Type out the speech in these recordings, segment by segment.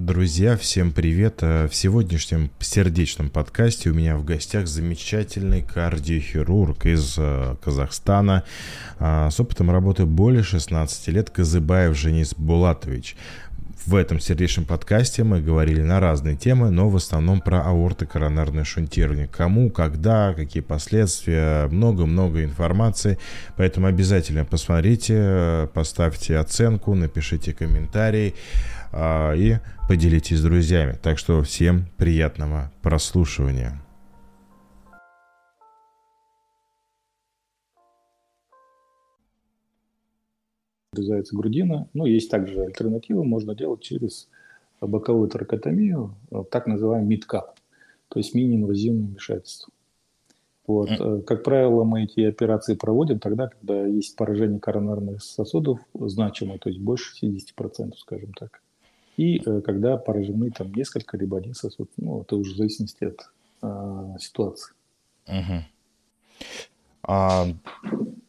Друзья, всем привет! Э, в сегодняшнем сердечном подкасте у меня в гостях замечательный кардиохирург из э, Казахстана э, с опытом работы более 16 лет Казыбаев Женис Булатович. В этом сердечном подкасте мы говорили на разные темы, но в основном про аортокоронарное шунтирование. Кому, когда, какие последствия, много-много информации. Поэтому обязательно посмотрите, поставьте оценку, напишите комментарий а, и поделитесь с друзьями. Так что всем приятного прослушивания. Обрезается грудина. Ну, есть также альтернатива, можно делать через боковую торакотомию, э, так называемый мидкап, то есть мини-инвазивное вмешательство. Вот. Mm. Как правило, мы эти операции проводим тогда, когда есть поражение коронарных сосудов значимое, то есть больше 60%, скажем так. И э, когда поражены там несколько, либо один сосуд, ну, это уже в зависимости от а, ситуации. Угу. А,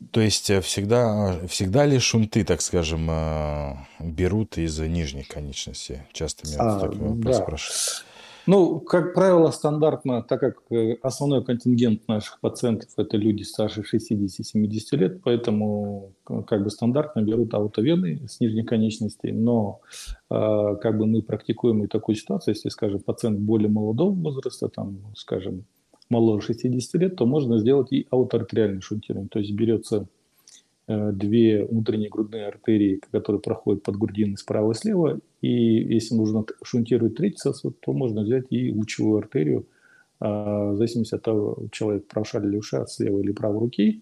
то есть э, всегда, всегда ли шунты, так скажем, э, берут из нижних конечностей? Часто меня а, такой вопрос да. спрашивают. Ну, как правило, стандартно, так как э, основной контингент наших пациентов – это люди старше 60-70 лет, поэтому как бы стандартно берут аутовены с нижних конечностей, но как бы мы практикуем и такую ситуацию, если, скажем, пациент более молодого возраста, там, скажем, моложе 60 лет, то можно сделать и аутортериальное шунтирование. То есть берется э, две внутренние грудные артерии, которые проходят под грудиной справа и слева, и если нужно шунтировать третий сосуд, то можно взять и лучевую артерию, а, в зависимости от того, человек правша или левша, с левой или правой руки,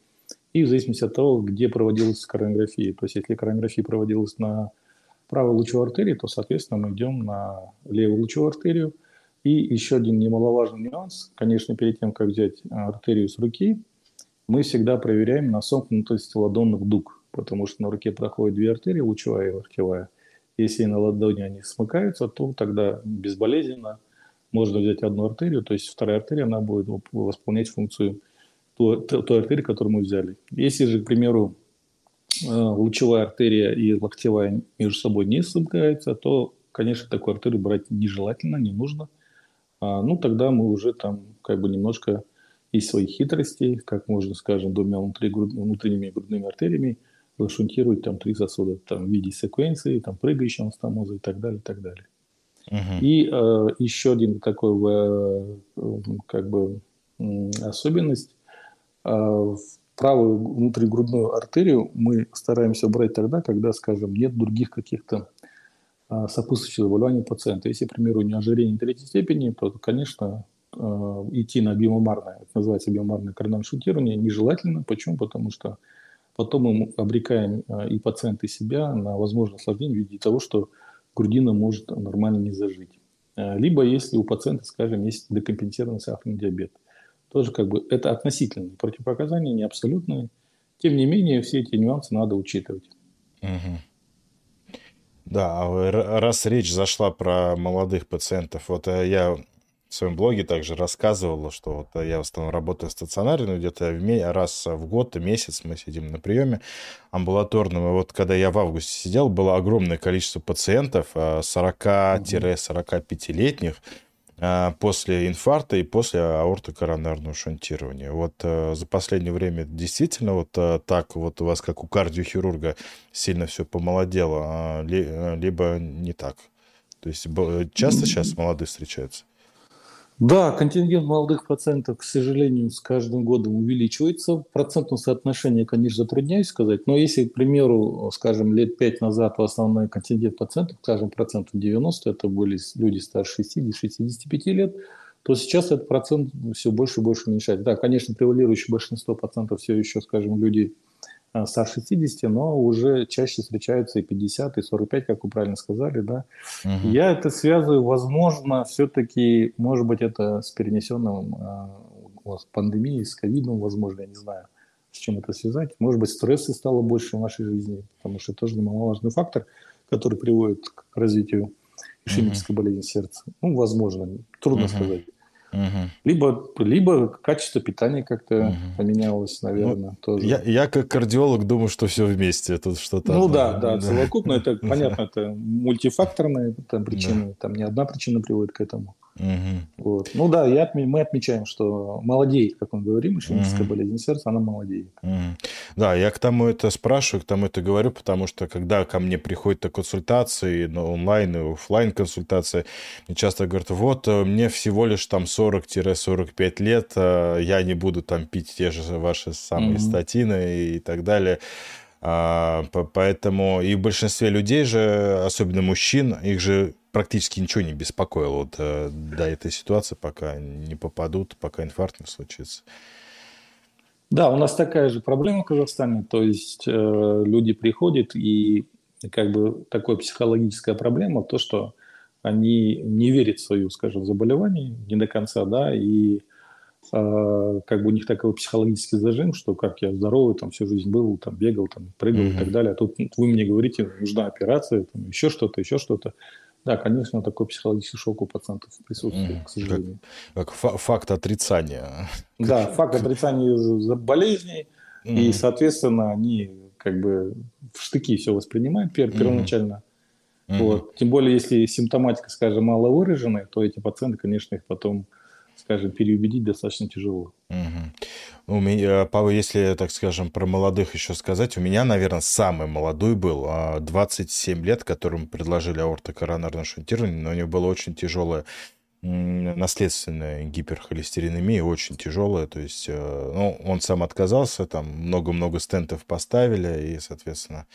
и в зависимости от того, где проводилась коронография. То есть если коронография проводилась на правой лучевой артерии, то, соответственно, мы идем на левую лучевую артерию – и еще один немаловажный нюанс, конечно, перед тем, как взять а, артерию с руки, мы всегда проверяем на сомкнутость ладонных дуг, потому что на руке проходят две артерии, лучевая и локтевая. Если на ладони они смыкаются, то тогда безболезненно можно взять одну артерию, то есть вторая артерия, она будет восполнять функцию той, той артерии, которую мы взяли. Если же, к примеру, а, лучевая артерия и локтевая между собой не смыкаются, то, конечно, такую артерию брать нежелательно, не нужно – а, ну, тогда мы уже там как бы немножко из своих хитростей, как можно, скажем, двумя внутренними грудными артериями зашунтировать там три сосуда там, в виде секвенции, там, прыгающего анастомоза и так далее, и так далее. Uh-huh. И э, еще один такой э, как бы особенность. Э, правую внутригрудную артерию мы стараемся брать тогда, когда, скажем, нет других каких-то а, сопутствующие заболевания пациента. Если, к примеру, не ожирение третьей степени, то, конечно, а, идти на биомарное, это называется биомарное коронарное шунтирование, нежелательно. Почему? Потому что потом мы обрекаем а, и пациента, и себя на возможное осложнение в виде того, что грудина может нормально не зажить. Либо если у пациента, скажем, есть декомпенсированный сахарный диабет. Тоже как бы это относительные противопоказания, не абсолютные. Тем не менее, все эти нюансы надо учитывать. Угу. Да, а раз речь зашла про молодых пациентов, вот э, я в своем блоге также рассказывал, что вот э, я в основном работаю стационарно, где-то раз в год, месяц мы сидим на приеме амбулаторном. И вот когда я в августе сидел, было огромное количество пациентов, 40-45-летних, э, а, после инфаркта и после аортокоронарного шунтирования. Вот э, за последнее время действительно вот э, так вот у вас, как у кардиохирурга, сильно все помолодело, а, э, либо не так? То есть часто сейчас молодые встречаются? Да, контингент молодых пациентов, к сожалению, с каждым годом увеличивается. В процентном соотношении, конечно, затрудняюсь сказать, но если, к примеру, скажем, лет пять назад основной контингент пациентов, скажем, процентов 90, это были люди старше 60-65 лет, то сейчас этот процент все больше и больше уменьшается. Да, конечно, превалирующее большинство пациентов все еще, скажем, люди Э, старше 60, но уже чаще встречаются и 50, и 45, как вы правильно сказали, да. Угу. Я это связываю, возможно, все-таки, может быть, это с перенесенным э, у вас пандемией, с ковидом, возможно, я не знаю, с чем это связать. Может быть, стресса стало больше в нашей жизни, потому что это тоже немаловажный фактор, который приводит к развитию ишемической угу. болезни сердца. Ну, возможно, трудно угу. сказать. Угу. Либо, либо качество питания как-то угу. поменялось, наверное, ну, тоже. Я, я как кардиолог думаю, что все вместе. Тут что-то. Ну да, да, совокупно это понятно, это мультифакторная там, причина, там не одна причина приводит к этому. Угу. Вот. Ну да, я, мы отмечаем, что молодеет, как мы говорим, ишемическая угу. болезнь сердца, она молодеет. Угу. Да, я к тому это спрашиваю, к тому это говорю, потому что когда ко мне приходят на консультации, на онлайн и офлайн консультации, мне часто говорят, вот э, мне всего лишь там 40-45 лет, э, я не буду там пить те же ваши самые угу. статины и так далее. А, поэтому и в большинстве людей же, особенно мужчин, их же практически ничего не беспокоило вот э, до этой ситуации, пока не попадут, пока инфаркт не случится. Да, у нас такая же проблема в Казахстане, то есть э, люди приходят и как бы такая психологическая проблема, то, что они не верят в свою, скажем, заболевание не до конца, да, и э, как бы у них такой психологический зажим, что как я здоровый, там всю жизнь был, там бегал, там прыгал mm-hmm. и так далее, а тут вы мне говорите, нужна операция, там еще что-то, еще что-то. Да, конечно, такой психологический шок у пациентов присутствует, mm, к сожалению. Как, как факт отрицания. Да, факт отрицания болезней, mm. и, соответственно, они как бы в штыки все воспринимают пер, первоначально. Mm. Вот. Тем более, если симптоматика, скажем, мало выраженная, то эти пациенты, конечно, их потом скажем, переубедить достаточно тяжело. Угу. У меня, если, так скажем, про молодых еще сказать, у меня, наверное, самый молодой был, 27 а, лет, которому предложили аортокоронарное шунтирование, но у него было очень тяжелое наследственная гиперхолестеринемия, очень тяжелая, то есть э, ну, он сам отказался, там много-много стентов поставили, и, соответственно,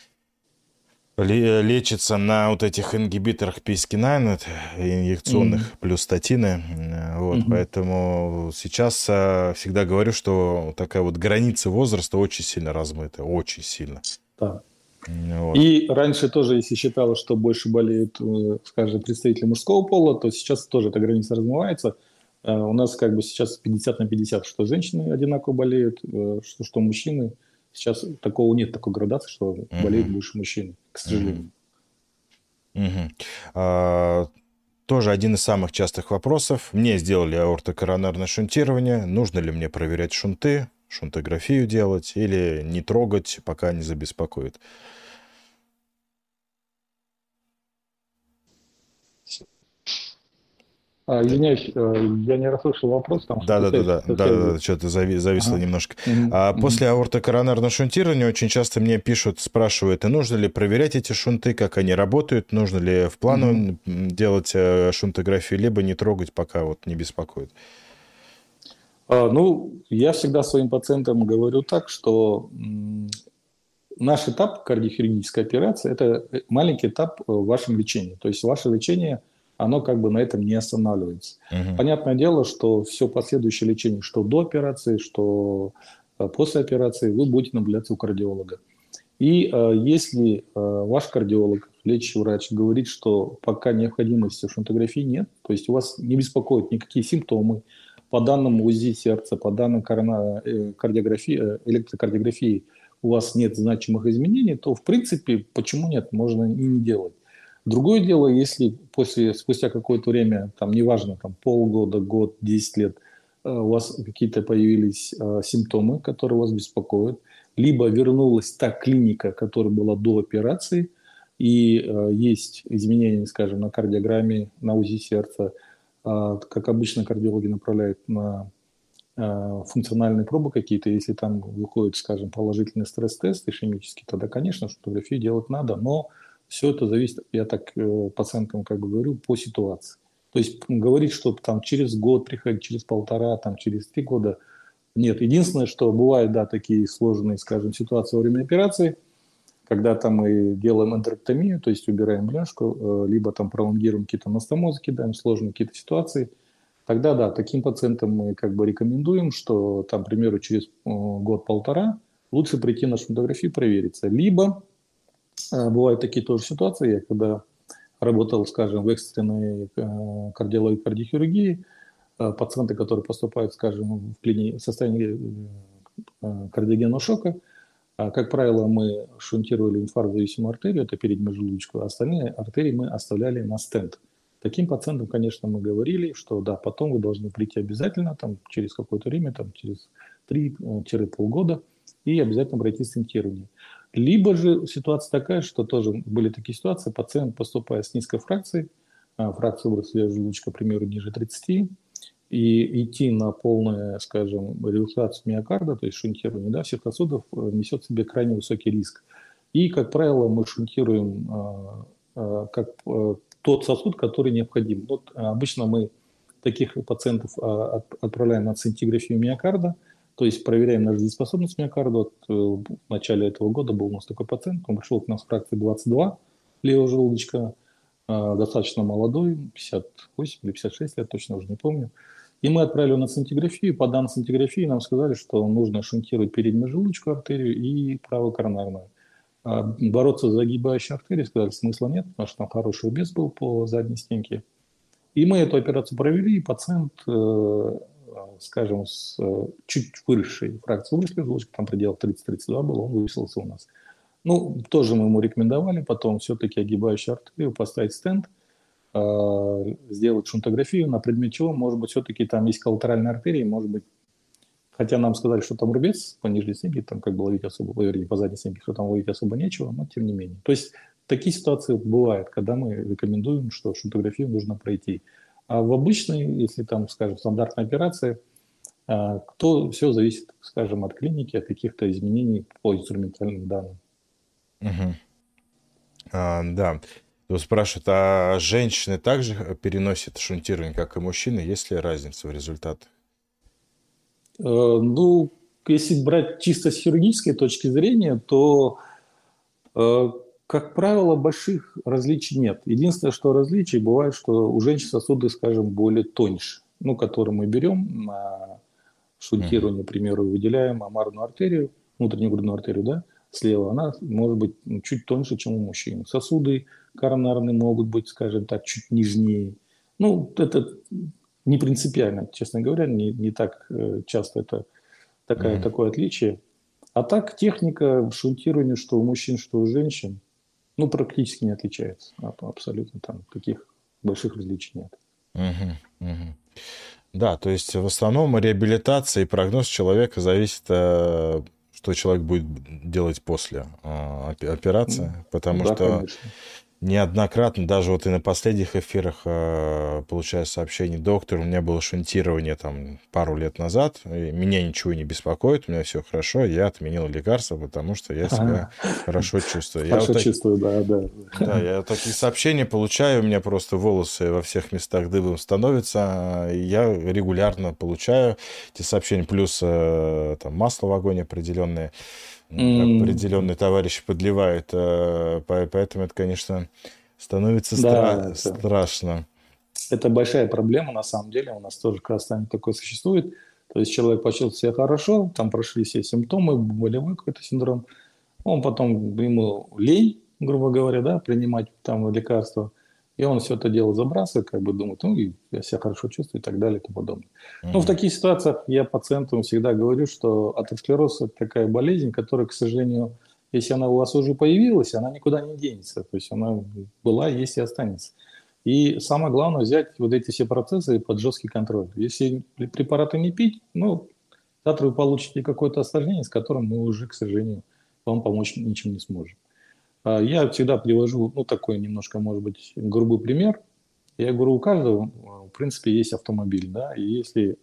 лечится на вот этих ингибиторах PCSK9, инъекционных, mm-hmm. плюс статины. Вот, mm-hmm. Поэтому сейчас а, всегда говорю, что такая вот граница возраста очень сильно размыта, очень сильно. Да. Вот. И раньше тоже, если считалось, что больше болеют, э, скажем, представители мужского пола, то сейчас тоже эта граница размывается. Э, у нас как бы сейчас 50 на 50, что женщины одинаково болеют, э, что, что мужчины. Сейчас такого нет, такой градации, что угу. болеют больше мужчин, к сожалению. Угу. А, тоже один из самых частых вопросов. Мне сделали аортокоронарное шунтирование. Нужно ли мне проверять шунты, шунтографию делать или не трогать, пока не забеспокоит? А, извиняюсь, э, я не расслышал вопрос. Там, да, да, да, да, да, да, что-то зави, зависло ага. немножко. Mm-hmm. А после аортокоронарного шунтирования очень часто мне пишут, спрашивают, а нужно ли проверять эти шунты, как они работают, нужно ли в плану mm-hmm. делать э, шунтографию, либо не трогать, пока вот не беспокоит. А, ну, я всегда своим пациентам говорю так, что наш этап кардиохирургической операции – это маленький этап в вашем лечении. То есть ваше лечение – оно как бы на этом не останавливается. Угу. Понятное дело, что все последующее лечение, что до операции, что э, после операции, вы будете наблюдаться у кардиолога. И э, если э, ваш кардиолог, лечащий врач, говорит, что пока необходимости в шунтографии нет, то есть у вас не беспокоят никакие симптомы, по данным УЗИ сердца, по данным э, кардиографии, э, электрокардиографии у вас нет значимых изменений, то в принципе почему нет, можно и не делать. Другое дело, если после, спустя какое-то время, там, неважно, там, полгода, год, 10 лет, э, у вас какие-то появились э, симптомы, которые вас беспокоят, либо вернулась та клиника, которая была до операции, и э, есть изменения, скажем, на кардиограмме, на УЗИ сердца, э, как обычно кардиологи направляют на функциональные пробы какие-то, если там выходит, скажем, положительный стресс-тест ишемический, тогда, конечно, фотографию делать надо, но все это зависит, я так э, пациентам как бы говорю, по ситуации. То есть говорить, что там через год приходить, через полтора, там через три года, нет. Единственное, что бывают, да, такие сложные, скажем, ситуации во время операции, когда там мы делаем эндроктомию, то есть убираем бляшку, э, либо там пролонгируем какие-то анастомозы, кидаем сложные какие-то ситуации, тогда, да, таким пациентам мы как бы рекомендуем, что там, к примеру, через год-полтора лучше прийти на фотографию провериться. Либо бывают такие тоже ситуации, я когда работал, скажем, в экстренной э, кардиологии, кардиохирургии, э, пациенты, которые поступают, скажем, в, клини... в состоянии кардиогенного шока, как правило, мы шунтировали инфаркт-зависимую артерию, это переднюю желудочку, а остальные артерии мы оставляли на стенд. Таким пациентам, конечно, мы говорили, что да, потом вы должны прийти обязательно, там, через какое-то время, там, через 3-полгода, и обязательно пройти стентирование. Либо же ситуация такая, что тоже были такие ситуации, пациент поступает с низкой фракцией, а, фракция выросла желудочка, к примеру, ниже 30, и идти на полную, скажем, релаксацию миокарда, то есть шунтирование да, всех сосудов, э, несет в себе крайне высокий риск. И, как правило, мы шунтируем а, а, как э, тот сосуд, который необходим. Вот обычно мы таких пациентов отправляем на сцинтиграфию миокарда, то есть проверяем нашу дееспособность миокарда. Вот э, в начале этого года был у нас такой пациент, он пришел к нам с фракцией 22 левого желудочка, достаточно молодой, 58 или 56 лет, точно уже не помню. И мы отправили на сцинтиграфию. По данным сцинтиграфии нам сказали, что нужно шунтировать переднюю желудочную артерию и правую коронарную. А бороться с загибающей артерией сказали, смысла нет, потому что там хороший убес был по задней стенке. И мы эту операцию провели, и пациент, э, скажем, с э, чуть выросшей фракцией выросшей желудочка, там пределов 30-32 был, он выписался у нас. Ну, тоже мы ему рекомендовали потом все-таки огибающую артерию поставить стенд – Э, сделать шунтографию на предмет чего, может быть, все-таки там есть коллатеральная артерия, может быть, хотя нам сказали, что там рубец по нижней стенке, там как бы ловить особо, вернее, по задней стенке, что там ловить особо нечего, но тем не менее. То есть такие ситуации бывают, когда мы рекомендуем, что шунтографию нужно пройти. А в обычной, если там, скажем, стандартной операции, э, то все зависит, скажем, от клиники, от каких-то изменений по инструментальным данным. Угу. А, да. Спрашивают, а женщины также переносят шунтирование, как и мужчины? Есть ли разница в результатах? Э, ну, если брать чисто с хирургической точки зрения, то, э, как правило, больших различий нет. Единственное, что различий бывает, что у женщин сосуды, скажем, более тоньше, ну, которые мы берем на шунтирование, к примеру, выделяем амарную артерию, внутреннюю грудную артерию, да, слева, она может быть чуть тоньше, чем у мужчин. Сосуды коронарные могут быть, скажем так, чуть нежнее. Ну, это не принципиально, честно говоря, не, не так э, часто это такая, mm-hmm. такое отличие. А так техника шунтирования, что у мужчин, что у женщин, ну, практически не отличается. Абсолютно там таких больших различий нет. Угу, угу. Да, то есть в основном реабилитация и прогноз человека зависит э, что человек будет делать после э, операции, потому да, что конечно неоднократно, даже вот и на последних эфирах э, получаю сообщение, доктор, у меня было шунтирование там пару лет назад, меня ничего не беспокоит, у меня все хорошо, я отменил лекарства, потому что я себя хорошо чувствую. Хорошо я вот чувствую, так... да, да. Да, я такие сообщения получаю, у меня просто волосы во всех местах дыбом становятся, я регулярно получаю эти сообщения, плюс э, там масло в огонь определенное mm. определенные товарищи подливают. Э, поэтому это, конечно, становится да, это, страшно. Это большая проблема, на самом деле. У нас тоже в Казахстане такое существует. То есть человек почувствовал себя хорошо, там прошли все симптомы, болевой какой-то синдром. Он потом, ему лень, грубо говоря, да, принимать там лекарства – и он все это дело забрасывает, как бы думает, ну, я себя хорошо чувствую и так далее и тому подобное. Mm-hmm. Ну, в таких ситуациях я пациентам всегда говорю, что атеросклероз – это такая болезнь, которая, к сожалению, если она у вас уже появилась, она никуда не денется. То есть она была, есть и останется. И самое главное взять вот эти все процессы под жесткий контроль. Если препараты не пить, ну, завтра вы получите какое-то осложнение, с которым мы уже, к сожалению, вам помочь ничем не сможем. А, я всегда привожу, ну, такой немножко, может быть, грубый пример. Я говорю, у каждого, в принципе, есть автомобиль, да, и если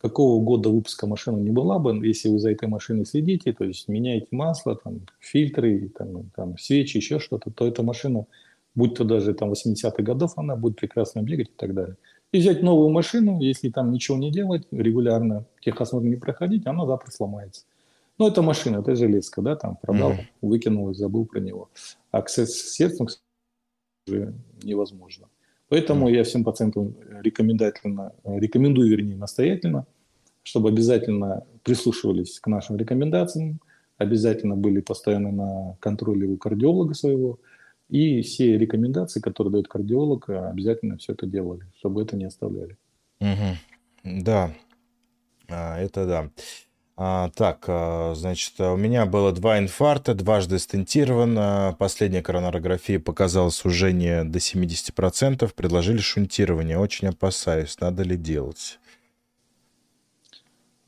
какого года выпуска машины не была бы, если вы за этой машиной следите, то есть меняете масло, там, фильтры, там, там, свечи, еще что-то, то эта машина, будь то даже там 80-х годов, она будет прекрасно бегать и так далее. И взять новую машину, если там ничего не делать, регулярно техосмотр не проходить, она завтра сломается. Ну, это машина, это железка, да, там продал, mm-hmm. выкинул и забыл про него. А к сердцем уже невозможно. Поэтому mm-hmm. я всем пациентам рекомендательно, рекомендую, вернее, настоятельно, чтобы обязательно прислушивались к нашим рекомендациям, обязательно были постоянно на контроле у кардиолога своего, и все рекомендации, которые дает кардиолог, обязательно все это делали, чтобы это не оставляли. Угу. Да, а, это да. А, так, а, значит, у меня было два инфаркта, дважды стентировано. Последняя коронарография показала сужение до 70%. Предложили шунтирование. Очень опасаюсь, надо ли делать.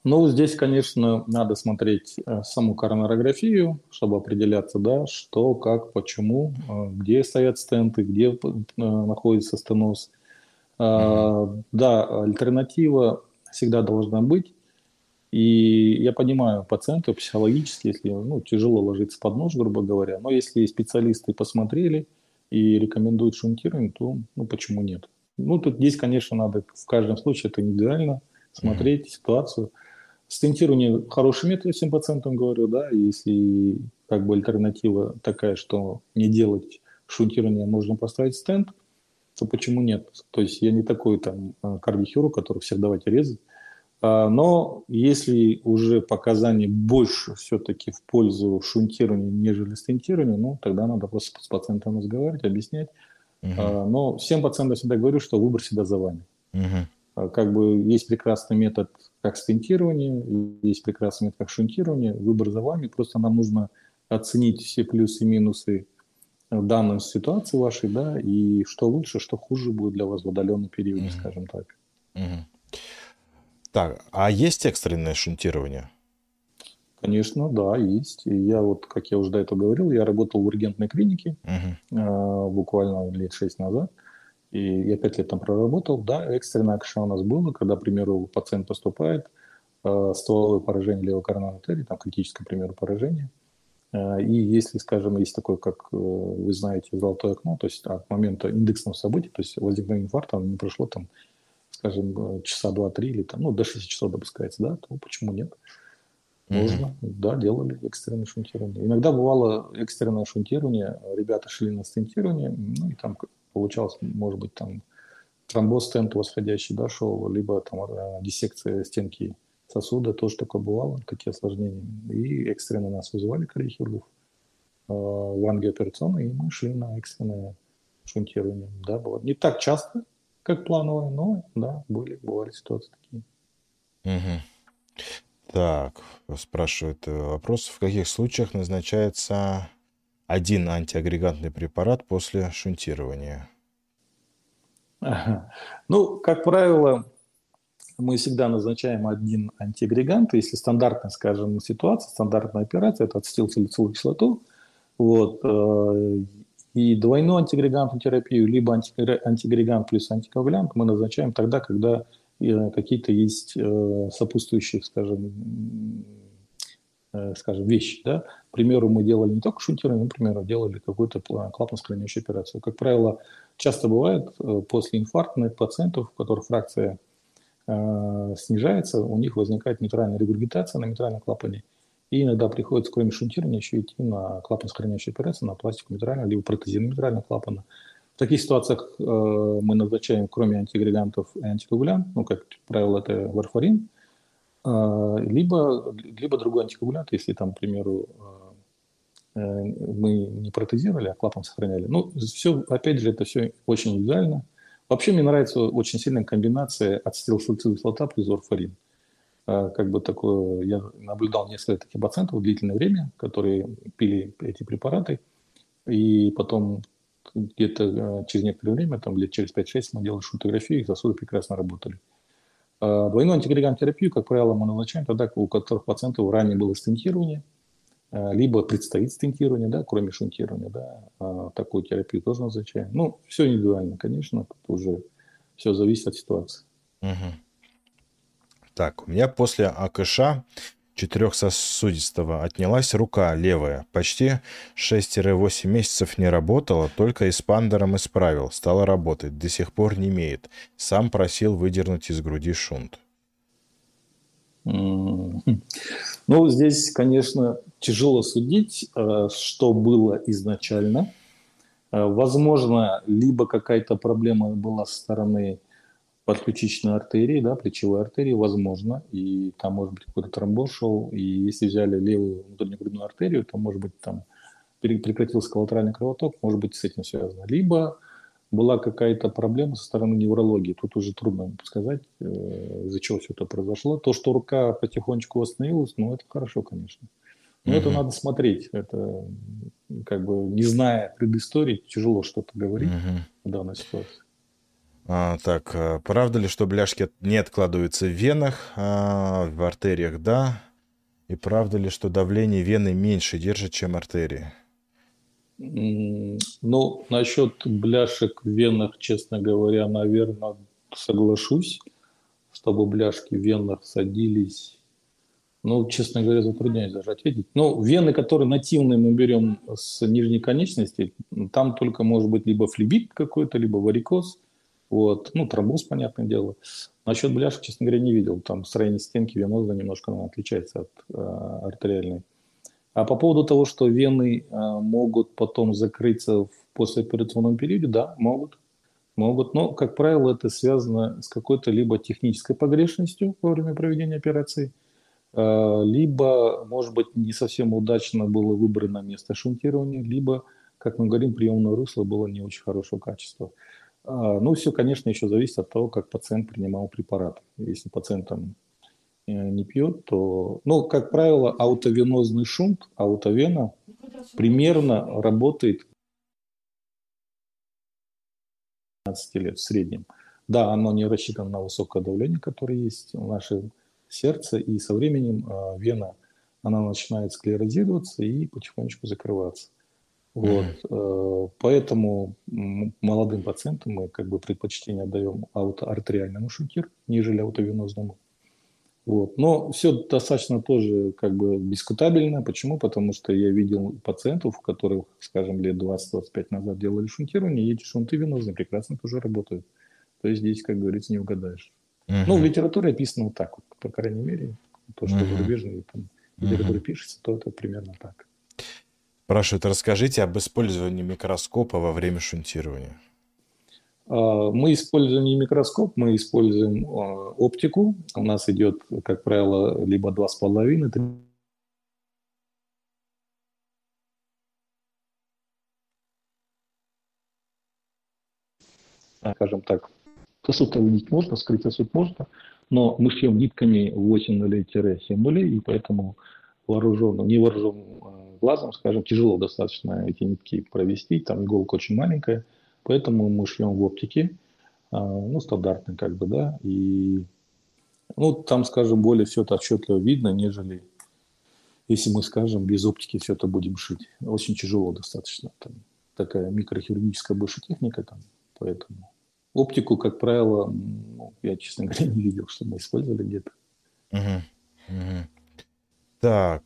Ну, здесь, конечно, надо смотреть э, саму коронарографию, чтобы определяться, да, что, как, почему, э, где стоят стенты, где э, находится стеноз. Mm-hmm. Да, альтернатива всегда должна быть. И я понимаю пациента психологически, если ну, тяжело ложиться под нож, грубо говоря, но если специалисты посмотрели и рекомендуют шунтирование, то ну, почему нет? Ну, тут здесь, конечно, надо в каждом случае это индивидуально смотреть mm-hmm. ситуацию. Стентирование хороший метод, я всем пациентам говорю, да, если как бы альтернатива такая, что не делать шунтирование, можно поставить стенд, то почему нет? То есть я не такой там кардиохирург, который всех давайте резать, а, но если уже показания больше все-таки в пользу шунтирования, нежели стентирования, ну, тогда надо просто с пациентом разговаривать, объяснять. Угу. Но всем пациентам всегда говорю, что выбор всегда за вами. Угу. Как бы есть прекрасный метод как стентирование, есть прекрасный метод как шунтирование, выбор за вами. Просто нам нужно оценить все плюсы и минусы данной ситуации вашей, да, и что лучше, что хуже будет для вас в удаленный период, угу. скажем так. Угу. Так, а есть экстренное шунтирование? Конечно, да, есть. И я вот, как я уже до этого говорил, я работал в ургентной клинике uh-huh. э, буквально лет шесть назад. И я пять лет там проработал. Да, экстренное АКШ у нас было, когда, к примеру, пациент поступает, э, стволовое поражение левой коронарной артерии, там критическое, к примеру, поражение. Э, и если, скажем, есть такое, как э, вы знаете, золотое окно, то есть от момента индексного события, то есть возникновения инфаркта, не прошло там скажем, часа два-три или там, ну, до 6 часов допускается, да, то почему нет? Можно, mm-hmm. да, делали экстренное шунтирование. Иногда бывало экстренное шунтирование, ребята шли на стентирование, ну, и там получалось, может быть, там тромбоз стент восходящий, да, шел, либо там э, диссекция стенки сосуда, тоже такое бывало, такие осложнения. И экстренно нас вызывали кардиохирургов э, в ангиооперационной, и мы шли на экстренное шунтирование. Да, было не так часто, как плановое, но да, были, бывали ситуации такие. Угу. Так, спрашивают э, вопрос, в каких случаях назначается один антиагрегантный препарат после шунтирования? Ага. Ну, как правило, мы всегда назначаем один антиагрегант. Если стандартная, скажем, ситуация, стандартная операция, это ацетилсалициловую кислоту, вот, э, и двойную антигрегантную терапию, либо антигрегант плюс антикоагулянт мы назначаем тогда, когда э, какие-то есть э, сопутствующие, скажем, э, скажем, вещи. Да? К примеру, мы делали не только шунтирование, например, делали какую-то клапан-склоняющую операцию. Как правило, часто бывает после инфарктных пациентов, у которых фракция снижается, у них возникает митральная регургитация на митральном клапане – и иногда приходится, кроме шунтирования, еще идти на клапан сохраняющую операцию, на пластику митрального, либо протезин митрального клапана. В таких ситуациях э, мы назначаем, кроме антиагрегантов антикоагулянт, ну, как правило, это варфарин, э, либо, либо другой антикоагулянт, если там, к примеру, э, э, мы не протезировали, а клапан сохраняли. Ну, все, опять же, это все очень индивидуально. Вообще мне нравится очень сильная комбинация ацетилсалициловая кислота плюс варфарин. А, как бы такое, я наблюдал несколько таких пациентов длительное время, которые пили эти препараты, и потом где-то а, через некоторое время, там лет через 5-6 мы делали шунтографию, их сосуды прекрасно работали. А, двойную антигреган-терапию, как правило, мы назначаем тогда, у которых пациентов ранее было стентирование, либо предстоит стентирование, да, кроме шунтирования, да, такую терапию тоже назначаем. Ну, все индивидуально, конечно, тут уже все зависит от ситуации. Угу. Так, у меня после АКШ четырехсосудистого отнялась рука левая. Почти 6-8 месяцев не работала, только эспандером исправил. Стала работать, до сих пор не имеет. Сам просил выдернуть из груди шунт. Ну, здесь, конечно, тяжело судить, э, что было изначально. Э, возможно, либо какая-то проблема была со стороны подключичной артерии, да, плечевой артерии, возможно, и там может быть какой-то тромбоз шел, и если взяли левую внутреннюю грудную артерию, то может быть там прекратился коллатеральный кровоток, может быть с этим связано. Либо была какая-то проблема со стороны неврологии. Тут уже трудно сказать, э, из-за чего все это произошло. То, что рука потихонечку восстановилась, ну, это хорошо, конечно. Но угу. это надо смотреть. Это, как бы, не зная предыстории, тяжело что-то говорить угу. в данной ситуации. А, так, э, правда ли, что бляшки не откладываются в венах, а в артериях, да? И правда ли, что давление вены меньше держит, чем артерии? Ну, насчет бляшек в венах, честно говоря, наверное, соглашусь, чтобы бляшки в венах садились. Ну, честно говоря, затрудняюсь даже ответить. Ну, вены, которые нативные мы берем с нижней конечности, там только может быть либо флебит какой-то, либо варикоз. Вот. Ну, тромбоз, понятное дело. Насчет бляшек, честно говоря, не видел. Там строение стенки веноза немножко наверное, отличается от э, артериальной. А по поводу того, что вены а, могут потом закрыться в послеоперационном периоде, да, могут. Могут, но, как правило, это связано с какой-то либо технической погрешностью во время проведения операции, а, либо, может быть, не совсем удачно было выбрано место шунтирования, либо, как мы говорим, приемное русло было не очень хорошего качества. А, ну, все, конечно, еще зависит от того, как пациент принимал препарат. Если пациент там Э, не пьет, то, ну, как правило, аутовенозный шунт, аутовена примерно работает 15 лет в среднем. Да, оно не рассчитано на высокое давление, которое есть в нашем сердце, и со временем э, вена, она начинает склерозироваться и потихонечку закрываться. Вот, mm-hmm. поэтому молодым пациентам мы как бы предпочтение отдаем аутоартериальному шунтиру, нежели аутовенозному. Вот. Но все достаточно тоже как бы дискутабельно. Почему? Потому что я видел пациентов, у которых, скажем, лет 20-25 назад делали шунтирование, и эти шунты венозные прекрасно тоже работают. То есть здесь, как говорится, не угадаешь. Угу. Ну, в литературе описано вот так вот, по крайней мере. То, что в зарубежной там, угу. пишется, то это примерно так. Спрашивают, расскажите об использовании микроскопа во время шунтирования. А, мы используем не микроскоп, мы используем а, оптику. У нас идет, как правило, либо 2,5, 3 скажем так, сосуд увидеть можно, скрыть сосуд можно, но мы шьем нитками 8 нулей-7 нулей, и поэтому вооруженным, невооруженным а, глазом, скажем, тяжело достаточно эти нитки провести, там иголка очень маленькая – Поэтому мы шьем в оптике, а, ну, стандартно как бы, да, и, ну, там, скажем, более все это отчетливо видно, нежели если мы, скажем, без оптики все это будем шить. Очень тяжело достаточно. Там, такая микрохирургическая больше техника там, поэтому оптику, как правило, ну, я, честно говоря, не видел, что мы использовали где-то. Угу. Угу. Так,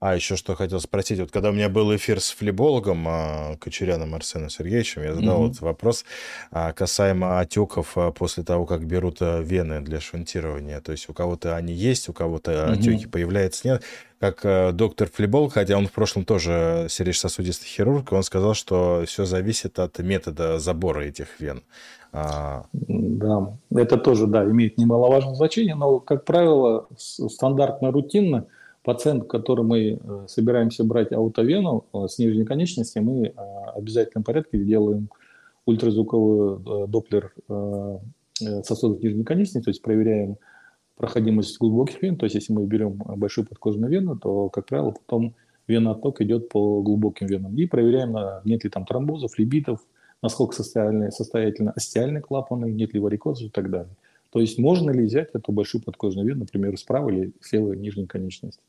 а, еще что хотел спросить. Вот когда у меня был эфир с флебологом а, Кочеряном Арсеном Сергеевичем, я задал mm-hmm. вот вопрос а, касаемо отеков а, после того, как берут а, вены для шунтирования. То есть у кого-то они есть, у кого-то mm-hmm. отеки появляются, нет. Как а, доктор флеболог, хотя он в прошлом тоже сердечно-сосудистый хирург, он сказал, что все зависит от метода забора этих вен. А... Да, это тоже, да, имеет немаловажное значение, но, как правило, стандартно, рутинно – пациент, который мы э, собираемся брать аутовену э, с нижней конечности, мы э, обязательном порядке делаем ультразвуковой доплер сосудов нижней конечности, то есть проверяем проходимость глубоких вен, то есть если мы берем большую подкожную вену, то, как правило, потом вена отток идет по глубоким венам. И проверяем, нет ли там тромбозов, либитов, насколько состоятельны, состоятельно остеальные клапаны, нет ли варикозов и так далее. То есть можно ли взять эту большую подкожную вену, например, справа или с левой нижней конечности.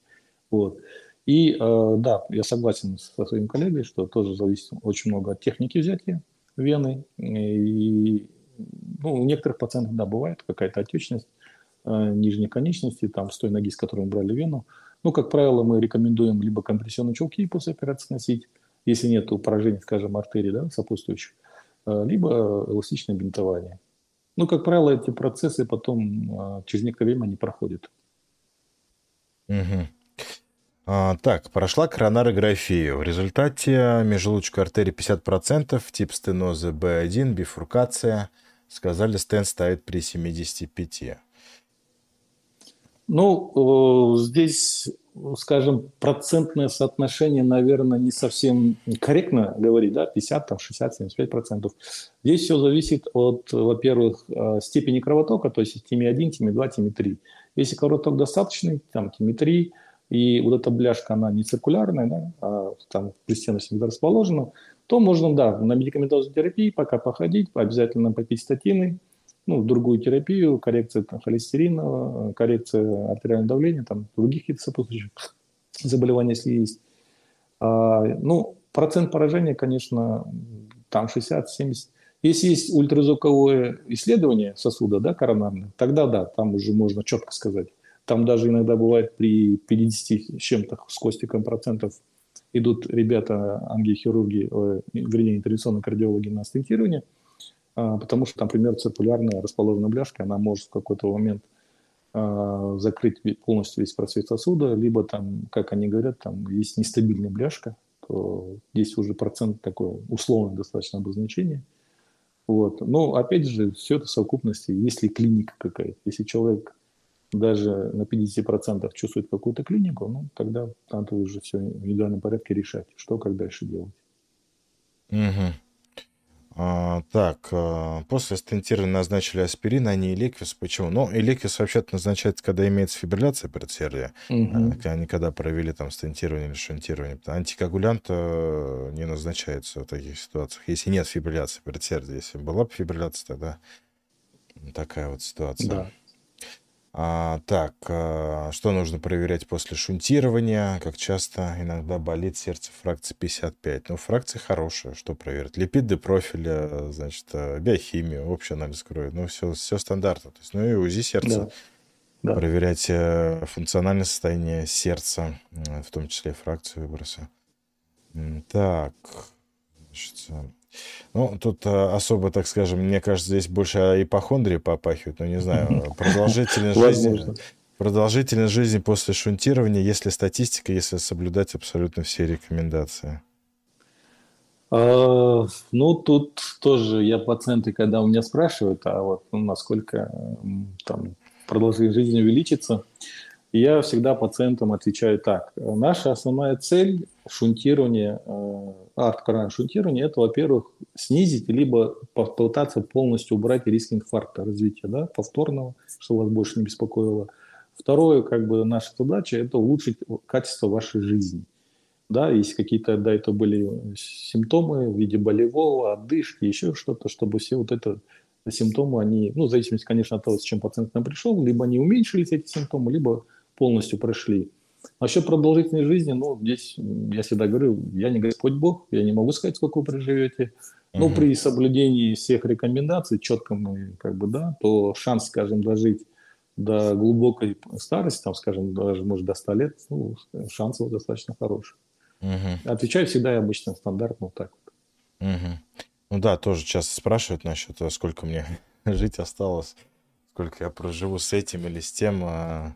Вот. И э, да, я согласен со своим коллегой, что тоже зависит очень много от техники взятия вены. И ну, у некоторых пациентов, да, бывает какая-то отечность э, нижней конечности, там, с той ноги, с которой мы брали вену. Ну, как правило, мы рекомендуем либо компрессионные чулки после операции носить, если нет поражений, скажем, артерий да, сопутствующих, э, либо эластичное бинтование. Ну, как правило, эти процессы потом э, через некоторое время не проходят. Угу. А, так, прошла коронарография. В результате межжелудочковой артерии 50%, тип стеноза B1, бифуркация. Сказали, стенд ставит при 75. Ну, здесь скажем, процентное соотношение, наверное, не совсем корректно говорить, да, 50, там, 60, 75 процентов. Здесь все зависит от, во-первых, э, степени кровотока, то есть тиме 1, тиме 2, тиме 3. Если кровоток достаточный, там, тиме 3, и вот эта бляшка, она не циркулярная, да, а там в пристеночке расположена, то можно, да, на медикаментозной терапии пока походить, обязательно попить статины, ну, другую терапию, коррекция там, холестерина, коррекция артериального давления, там, других каких-то сопутствующих заболеваний, если есть. А, ну, процент поражения, конечно, там 60-70. Если есть ультразвуковое исследование сосуда, да, коронарное, тогда да, там уже можно четко сказать. Там даже иногда бывает при 50 с чем-то, с костиком процентов идут ребята, ангиохирурги, э, вернее, интервенционные кардиологи на стентирование, э, потому что например, циркулярная расположенная бляшка, она может в какой-то момент э, закрыть полностью весь просвет сосуда, либо там, как они говорят, там есть нестабильная бляшка, то здесь уже процент такое условное достаточно обозначение. Вот. Но опять же, все это в совокупности, если клиника какая-то, если человек даже на 50% чувствует какую-то клинику, ну, тогда надо уже все в индивидуальном порядке решать, что, как дальше делать. Угу. А, так, а, после стентирования назначили аспирин, а не элеквис. Почему? Ну, элеквис вообще-то назначается, когда имеется фибрилляция предсердия, угу. а не когда провели там стентирование или шунтирование. Антикоагулянт э, не назначается в таких ситуациях, если нет фибрилляции предсердия. Если была бы фибрилляция, тогда такая вот ситуация. Да. А, так, а, что нужно проверять после шунтирования? Как часто иногда болит сердце фракции 55? Ну, фракция хорошая, что проверить? Липиды профиля, значит, э, биохимию, общий анализ крови. Ну, все, все стандартно. То есть, ну и УЗИ сердца. Да. Проверять э, функциональное состояние сердца, в том числе фракцию выброса. Так, значит, ну, тут а, особо, так скажем, мне кажется, здесь больше ипохондрии попахивают, но не знаю, продолжительность жизни... Продолжительность жизни после шунтирования, если статистика, если соблюдать абсолютно все рекомендации. А, ну, тут тоже я пациенты, когда у меня спрашивают, а вот ну, насколько там продолжительность жизни увеличится, я всегда пациентам отвечаю так. Наша основная цель шунтирования, э, арт шунтирования, это, во-первых, снизить, либо попытаться полностью убрать риск инфаркта, развития да, повторного, что вас больше не беспокоило. Второе, как бы наша задача, это улучшить качество вашей жизни. Да, если какие-то до этого были симптомы в виде болевого, отдышки, еще что-то, чтобы все вот это симптомы, они, ну, в зависимости, конечно, от того, с чем пациент нам пришел, либо они уменьшились, эти симптомы, либо полностью прошли. Насчет продолжительной жизни, ну, здесь я всегда говорю, я не Господь Бог, я не могу сказать, сколько вы проживете. Но угу. при соблюдении всех рекомендаций, четко мы, как бы, да, то шанс, скажем, дожить до глубокой старости, там, скажем, даже, может, до 100 лет, ну, шанс его достаточно хороший. Угу. Отвечаю всегда и обычно стандартно вот так вот. Угу. Ну да, тоже часто спрашивают насчет того, сколько мне жить осталось, сколько я проживу с этим или с тем. А,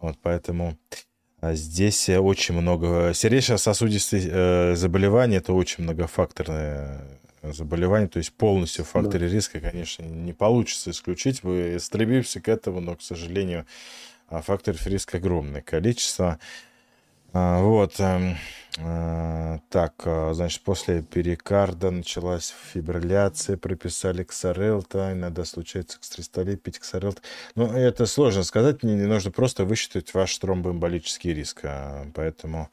вот поэтому а здесь очень много... Сердечно-сосудистые э, заболевания – это очень многофакторное заболевание, то есть полностью в факторе да. риска, конечно, не получится исключить. Вы стремимся к этому, но, к сожалению, а, факторов риска огромное количество. А, вот. Эм, э, так, э, значит, после перикарда началась фибрилляция, прописали ксарелта, иногда случается экстристолит, пить ксарелта. Ну, это сложно сказать, мне нужно просто высчитать ваш тромбоэмболический риск. А, поэтому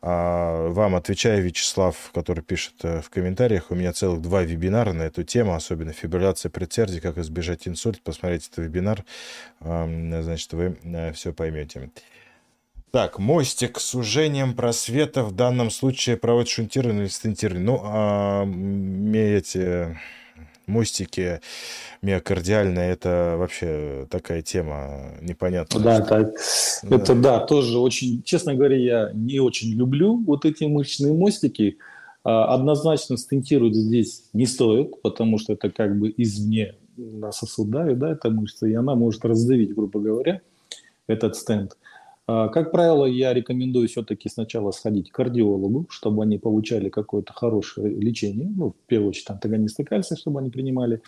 а, вам отвечаю, Вячеслав, который пишет э, в комментариях, у меня целых два вебинара на эту тему, особенно фибрилляция предсердий, как избежать инсульта. Посмотрите этот вебинар, значит, вы все поймете. Так, мостик с сужением просвета в данном случае проводит шунтирование или стентирование. Ну, а эти мостики миокардиальные, это вообще такая тема непонятная. Да, так. Да. это да, тоже очень, честно говоря, я не очень люблю вот эти мышечные мостики. А, однозначно стентировать здесь не стоит, потому что это как бы извне на сосуд давит, да, эта мышца, и она может раздавить, грубо говоря, этот стенд. А, как правило, я рекомендую все-таки сначала сходить к кардиологу, чтобы они получали какое-то хорошее лечение, ну, в первую очередь антагонисты кальция, чтобы они принимали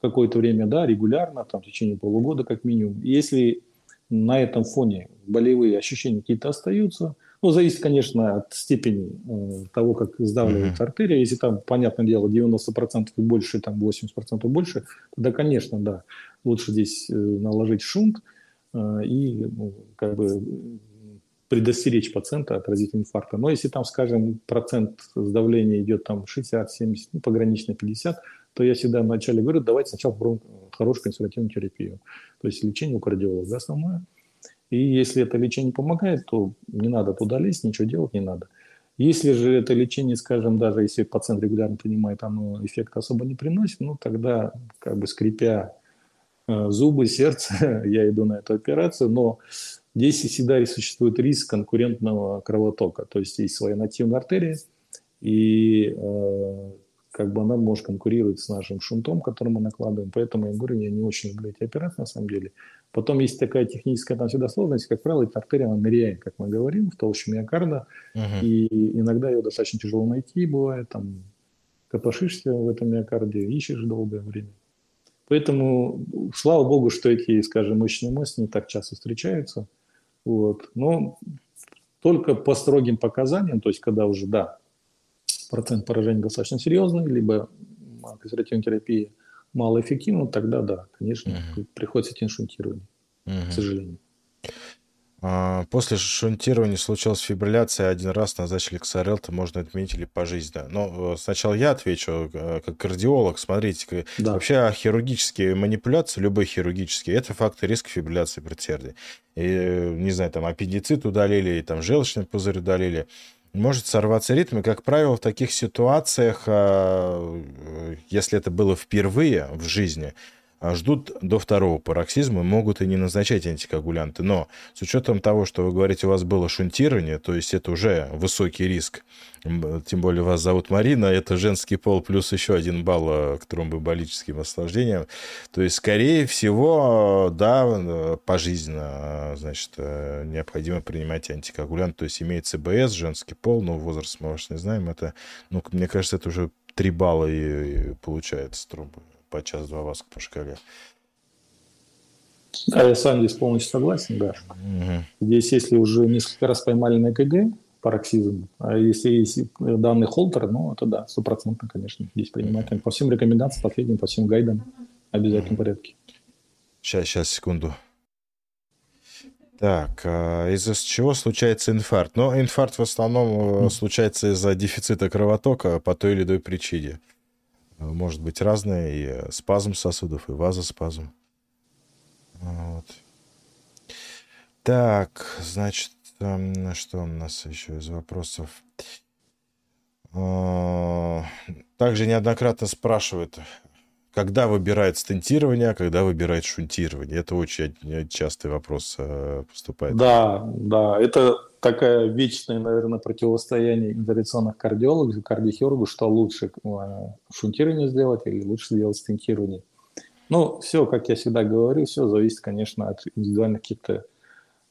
какое-то время, да, регулярно, там, в течение полугода как минимум. И если на этом фоне болевые ощущения какие-то остаются. Ну, зависит, конечно, от степени э, того, как сдавливается mm-hmm. артерия. Если там, понятное дело, 90% и больше, там 80% и больше, тогда, конечно, да, лучше здесь э, наложить шунт и ну, как бы предостеречь пациента от развития инфаркта. Но если там, скажем, процент сдавления идет там 60-70, ну, пограничный 50, то я всегда вначале говорю, давайте сначала попробуем хорошую консервативную терапию. То есть лечение у кардиолога основное. И если это лечение помогает, то не надо туда лезть, ничего делать не надо. Если же это лечение, скажем, даже если пациент регулярно принимает, оно эффекта особо не приносит, ну тогда, как бы скрипя зубы, сердце, я иду на эту операцию, но здесь всегда существует риск конкурентного кровотока, то есть есть своя нативная артерия, и э, как бы она может конкурировать с нашим шунтом, который мы накладываем. Поэтому я говорю, я не очень люблю эти операции на самом деле. Потом есть такая техническая там всегда сложность, как правило, эта артерия, она ныряет, как мы говорим, в толщу миокарда. Uh-huh. И иногда ее достаточно тяжело найти, бывает, там, копошишься в этом миокарде, ищешь долгое время. Поэтому, слава богу, что эти, скажем, мышечные мосты не так часто встречаются. Вот. Но только по строгим показаниям, то есть когда уже, да, процент поражения достаточно серьезный, либо консервативная терапия малоэффективна, тогда да, конечно, угу. приходится идти на шунтирование, к сожалению. А, после шунтирования случилась фибрилляция, один раз назначили КСРЛ, то можно отменить или пожизненно. Но э, сначала я отвечу, э, как кардиолог, смотрите, да. вообще хирургические манипуляции, любые хирургические, это факты риска фибрилляции предсердия. И, не знаю, там аппендицит удалили, там желчный пузырь удалили может сорваться ритм. И, как правило, в таких ситуациях, а, если это было впервые в жизни, ждут до второго пароксизма, могут и не назначать антикоагулянты. Но с учетом того, что вы говорите, у вас было шунтирование, то есть это уже высокий риск, тем более вас зовут Марина, это женский пол плюс еще один балл а, к тромбоэмболическим осложнениям. То есть, скорее всего, да, пожизненно, значит, э, необходимо принимать антикоагулянт. То есть имеет ЦБС, женский пол, но возраст мы, может, не знаем. Это, ну, мне кажется, это уже 3 балла и получается тромбо по час-два вас по шкале. Да, я сам здесь полностью согласен, да. Угу. Здесь, если уже несколько раз поймали на КГ пароксизм, а если есть данный холтер, ну, это да, стопроцентно, конечно, здесь принимать. По всем рекомендациям, последним, по всем гайдам в обязательном порядке. Сейчас, сейчас, секунду. Так, а из-за чего случается инфаркт? Ну, инфаркт в основном mm. случается из-за дефицита кровотока по той или иной причине может быть разное, и э, спазм сосудов, и вазоспазм. Вот. Так, значит, что у нас еще из вопросов? А, также неоднократно спрашивают, когда выбирает стентирование, а когда выбирает шунтирование. Это очень частый вопрос э, поступает. Да, да, это такая вечное, наверное, противостояние интервенционных кардиологов и кардиохирургов, что лучше э, шунтирование сделать или лучше сделать стентирование. Ну, все, как я всегда говорю, все зависит, конечно, от индивидуальных каких-то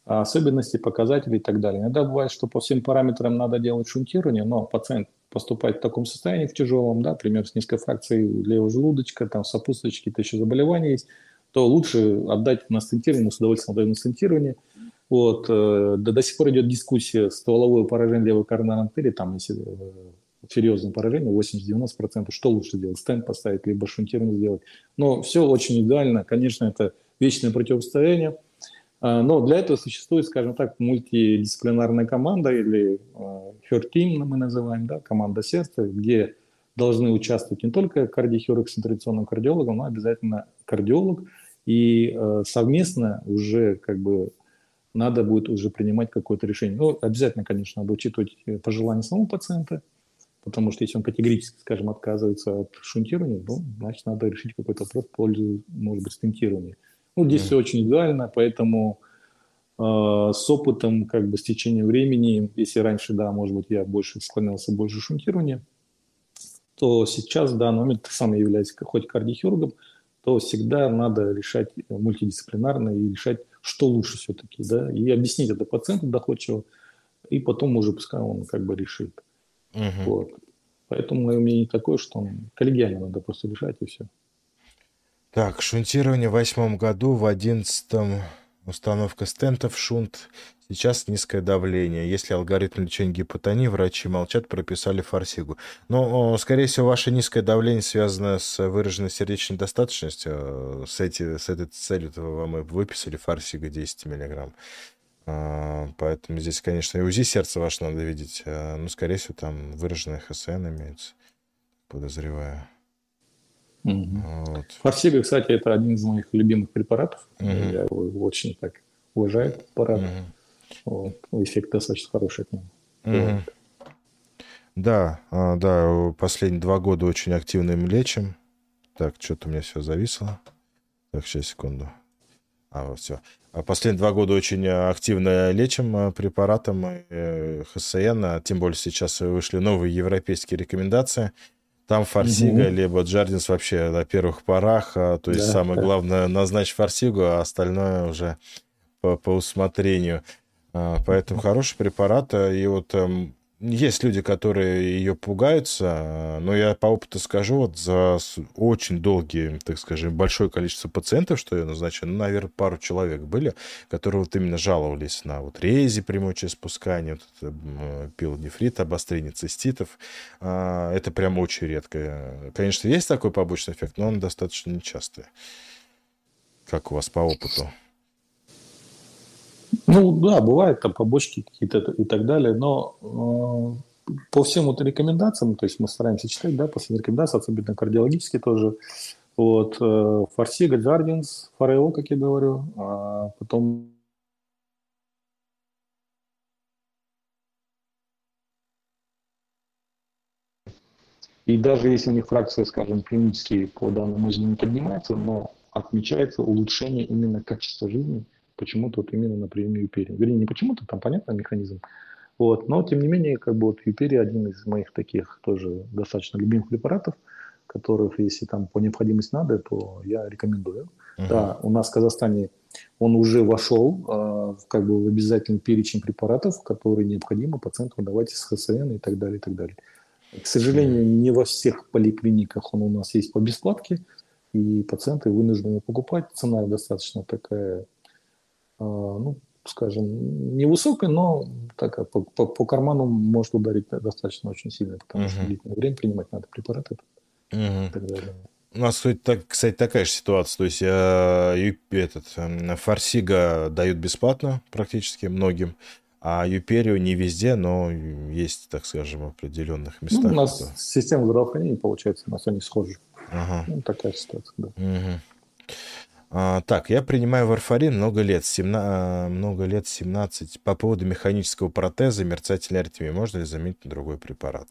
особенностей, показателей и так далее. Иногда бывает, что по всем параметрам надо делать шунтирование, но пациент поступает в таком состоянии, в тяжелом, да, например, с низкой фракцией левого желудочка, там сопутствующие какие-то еще заболевания есть, то лучше отдать на стентирование, с удовольствием отдать на стентирование – вот, э, да, до сих пор идет дискуссия стволовое поражение левой коронарной артерии, там если э, серьезное поражение, 80-90%, что лучше делать, стенд поставить, либо шунтирование сделать. Но все очень идеально, конечно, это вечное противостояние, а, но для этого существует, скажем так, мультидисциплинарная команда или Her Team мы называем, да, команда сердца, где должны участвовать не только кардиохирург с интервенционным кардиологом, но обязательно кардиолог, и э, совместно уже как бы надо будет уже принимать какое-то решение. Ну, обязательно, конечно, надо учитывать э, пожелания самого пациента, потому что если он категорически, скажем, отказывается от шунтирования, ну, значит, надо решить какой-то вопрос в пользу, может быть, стентирования. Ну, здесь mm. все очень индивидуально, поэтому э, с опытом, как бы, с течением времени, если раньше, да, может быть, я больше склонялся больше шунтирования, то сейчас, в данный момент, сам являюсь хоть кардиохирургом, то всегда надо решать мультидисциплинарно и решать что лучше все-таки, да, и объяснить это пациенту доходчиво, и потом уже пускай он как бы решит. Угу. Вот. Поэтому мое мнение такое, что коллегиально надо просто решать и все. Так, шунтирование в восьмом году, в одиннадцатом установка стентов, шунт, сейчас низкое давление. Если алгоритм лечения гипотонии, врачи молчат, прописали фарсигу. Но, скорее всего, ваше низкое давление связано с выраженной сердечной достаточностью. С, эти, с этой целью вам и выписали фарсига 10 миллиграмм. А, поэтому здесь, конечно, и УЗИ сердца ваше надо видеть. А, ну, скорее всего, там выраженный ХСН имеется, подозреваю. Угу. Вот. Фарсига, кстати, это один из моих любимых препаратов. Угу. Я его очень так уважаю, препарат. Угу. Эффект достаточно хороший от него. Вот. Да, а, да, последние два года очень активно им лечим. Так, что-то у меня все зависло. Так, сейчас, секунду. А, вот все. А последние два года очень активно лечим препаратом э, ХСН, а тем более сейчас вышли новые европейские рекомендации. Там фарсига, угу. либо джардинс вообще на первых порах. А, то есть да, самое да. главное назначить фарсигу, а остальное уже по, по усмотрению. А, поэтому хороший препарат. И вот эм, есть люди, которые ее пугаются, но я по опыту скажу, вот за очень долгие, так скажем, большое количество пациентов, что я назначил, ну, наверное, пару человек были, которые вот именно жаловались на вот рези прямой через спускание, вот это, пилонефрит, обострение циститов. А, это прям очень редко. Конечно, есть такой побочный эффект, но он достаточно нечастый. Как у вас по опыту? Ну да, бывают там побочки какие-то и так далее, но э, по всем вот рекомендациям, то есть мы стараемся читать, да, по всем рекомендациям, особенно кардиологические тоже, вот, э, Фарсига, Джардинс, Фарео, как я говорю, а потом И даже если у них фракция, скажем, клинические по данному не поднимается, но отмечается улучшение именно качества жизни почему-то вот именно на приеме Юпери. Вернее, не почему-то, там понятно механизм. Вот. Но, тем не менее, как бы вот Юпери один из моих таких тоже достаточно любимых препаратов, которых, если там по необходимости надо, то я рекомендую. Uh-huh. Да, у нас в Казахстане он уже вошел э, как бы в обязательный перечень препаратов, которые необходимо пациенту давать из ХСН и так далее, и так далее. К сожалению, не во всех поликлиниках он у нас есть по бесплатке, и пациенты вынуждены покупать. Цена достаточно такая ну, скажем, невысокая, но такая по, по, по карману может ударить достаточно очень сильно, потому uh-huh. что длительное время принимать надо препараты и так далее. У нас, кстати, такая же ситуация. То есть э, этот, э, фарсига дают бесплатно практически многим, а Юперию не везде, но есть, так скажем, в определенных местах. Ну, у нас это... система здравоохранения, получается, у нас они схожи. Ага. Ну, такая ситуация, да. Угу. А, так, я принимаю варфарин много лет, 17, а, много лет 17. По поводу механического протеза мерцательной аритмии, можно ли заменить на другой препарат?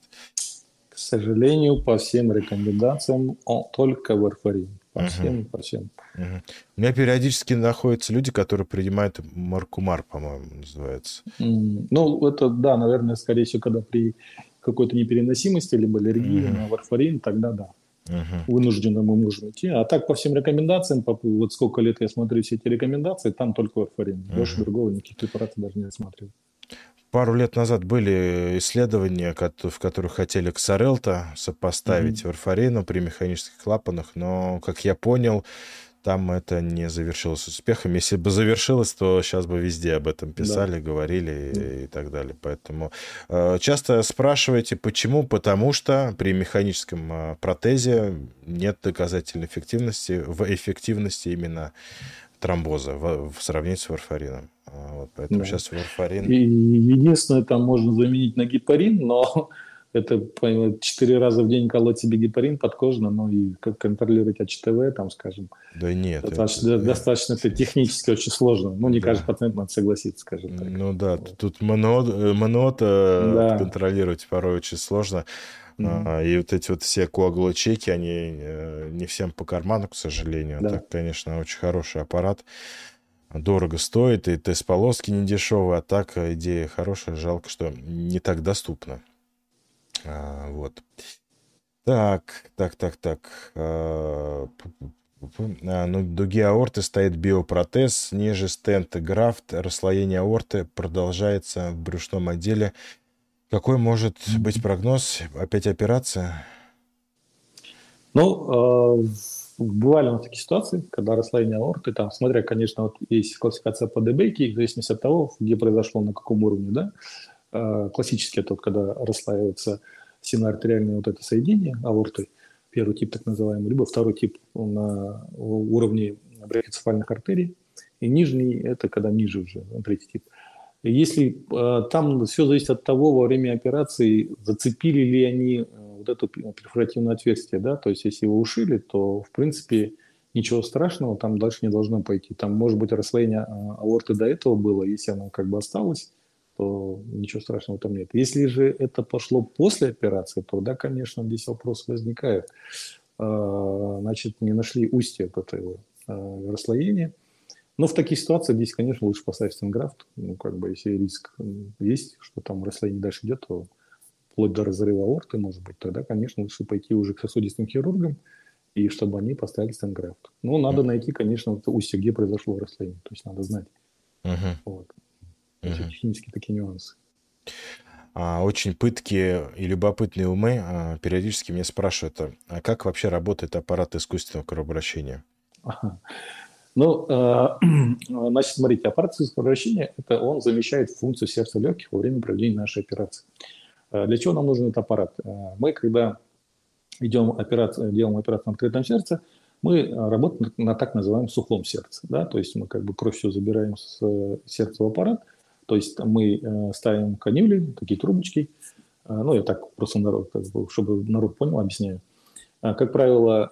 К сожалению, по всем рекомендациям он только варфарин. По всем, по всем. Uh-huh. У меня периодически находятся люди, которые принимают маркумар, по-моему, называется. Ну, это, да, наверное, скорее всего, когда при какой-то непереносимости либо аллергии uh-huh. на варфарин, тогда да. Угу. Вынуждены мы можем идти. А так по всем рекомендациям, по, вот сколько лет я смотрю все эти рекомендации, там только варфарин. Угу. Больше другого никаких препаратов даже не рассматриваю. Пару лет назад были исследования, в которых хотели ксарелта сопоставить mm-hmm. варфарину при механических клапанах, но, как я понял, там это не завершилось успехом. Если бы завершилось, то сейчас бы везде об этом писали, да. говорили да. И, и так далее. Поэтому э, часто спрашиваете, почему? Потому что при механическом э, протезе нет доказательной эффективности в эффективности именно тромбоза в, в сравнении с варфарином. А, вот, поэтому да. сейчас варфарин... И единственное, там можно заменить на гепарин, но это четыре раза в день колоть себе гепарин подкожно, ну и как контролировать АЧТВ, там, скажем. Да нет. Достаточно, это, достаточно это технически очень сложно. Ну, не да. каждый пациент надо согласиться, скажем так. Ну да, вот. тут монот, э, монот э, да. контролировать порой очень сложно. Mm-hmm. И вот эти вот все коагулочеки, они э, не всем по карману, к сожалению. Да. Так, конечно, очень хороший аппарат. Дорого стоит, и тест-полоски не дешевые, а так идея хорошая, жалко, что не так доступна. А, вот. Так, так, так, так. А, а, ну, дуге аорты стоит биопротез, ниже стента графт, расслоение аорты продолжается в брюшном отделе. Какой может быть прогноз? Опять операция? Ну, бывали у нас такие ситуации, когда расслоение аорты, там, смотря, конечно, вот есть классификация по Дебейке, в зависимости от того, где произошло, на каком уровне, да, э, классический тот, когда расслаивается синоартериальное вот это соединение аорты, первый тип так называемый, либо второй тип на уровне брахицефальных артерий, и нижний – это когда ниже уже, третий тип. Если э, там все зависит от того, во время операции зацепили ли они э, вот это перфоративное отверстие, да, то есть если его ушили, то в принципе ничего страшного там дальше не должно пойти. Там может быть расслоение а, аорты до этого было, если оно как бы осталось, то ничего страшного там нет. Если же это пошло после операции, то да, конечно, здесь вопрос возникает. А, значит, не нашли устье от этого а, расслоения. Но в таких ситуациях здесь, конечно, лучше поставить стенграфт. Ну, как бы, если риск есть, что там расслоение дальше идет, то вплоть до разрыва аорты, может быть, тогда, конечно, лучше пойти уже к сосудистым хирургам, и чтобы они поставили стенграфт. Но надо найти, конечно, вот устье, где произошло расслоение. То есть надо знать. Uh-huh. Вот. Uh-huh. Технические такие нюансы. А, очень пыткие и любопытные умы а, периодически меня спрашивают, а, а как вообще работает аппарат искусственного кровообращения? Ага. Ну, э, значит, смотрите, аппарат искусственного кровообращения, это он замещает функцию сердца легких во время проведения нашей операции. Для чего нам нужен этот аппарат? Мы, когда идем операцию, делаем операцию на открытом сердце, мы работаем на так называемом сухом сердце. Да? То есть мы как бы кровь все забираем с сердца в аппарат, то есть мы ставим канюли, такие трубочки, ну, я так просто народ, чтобы народ понял, объясняю. Как правило,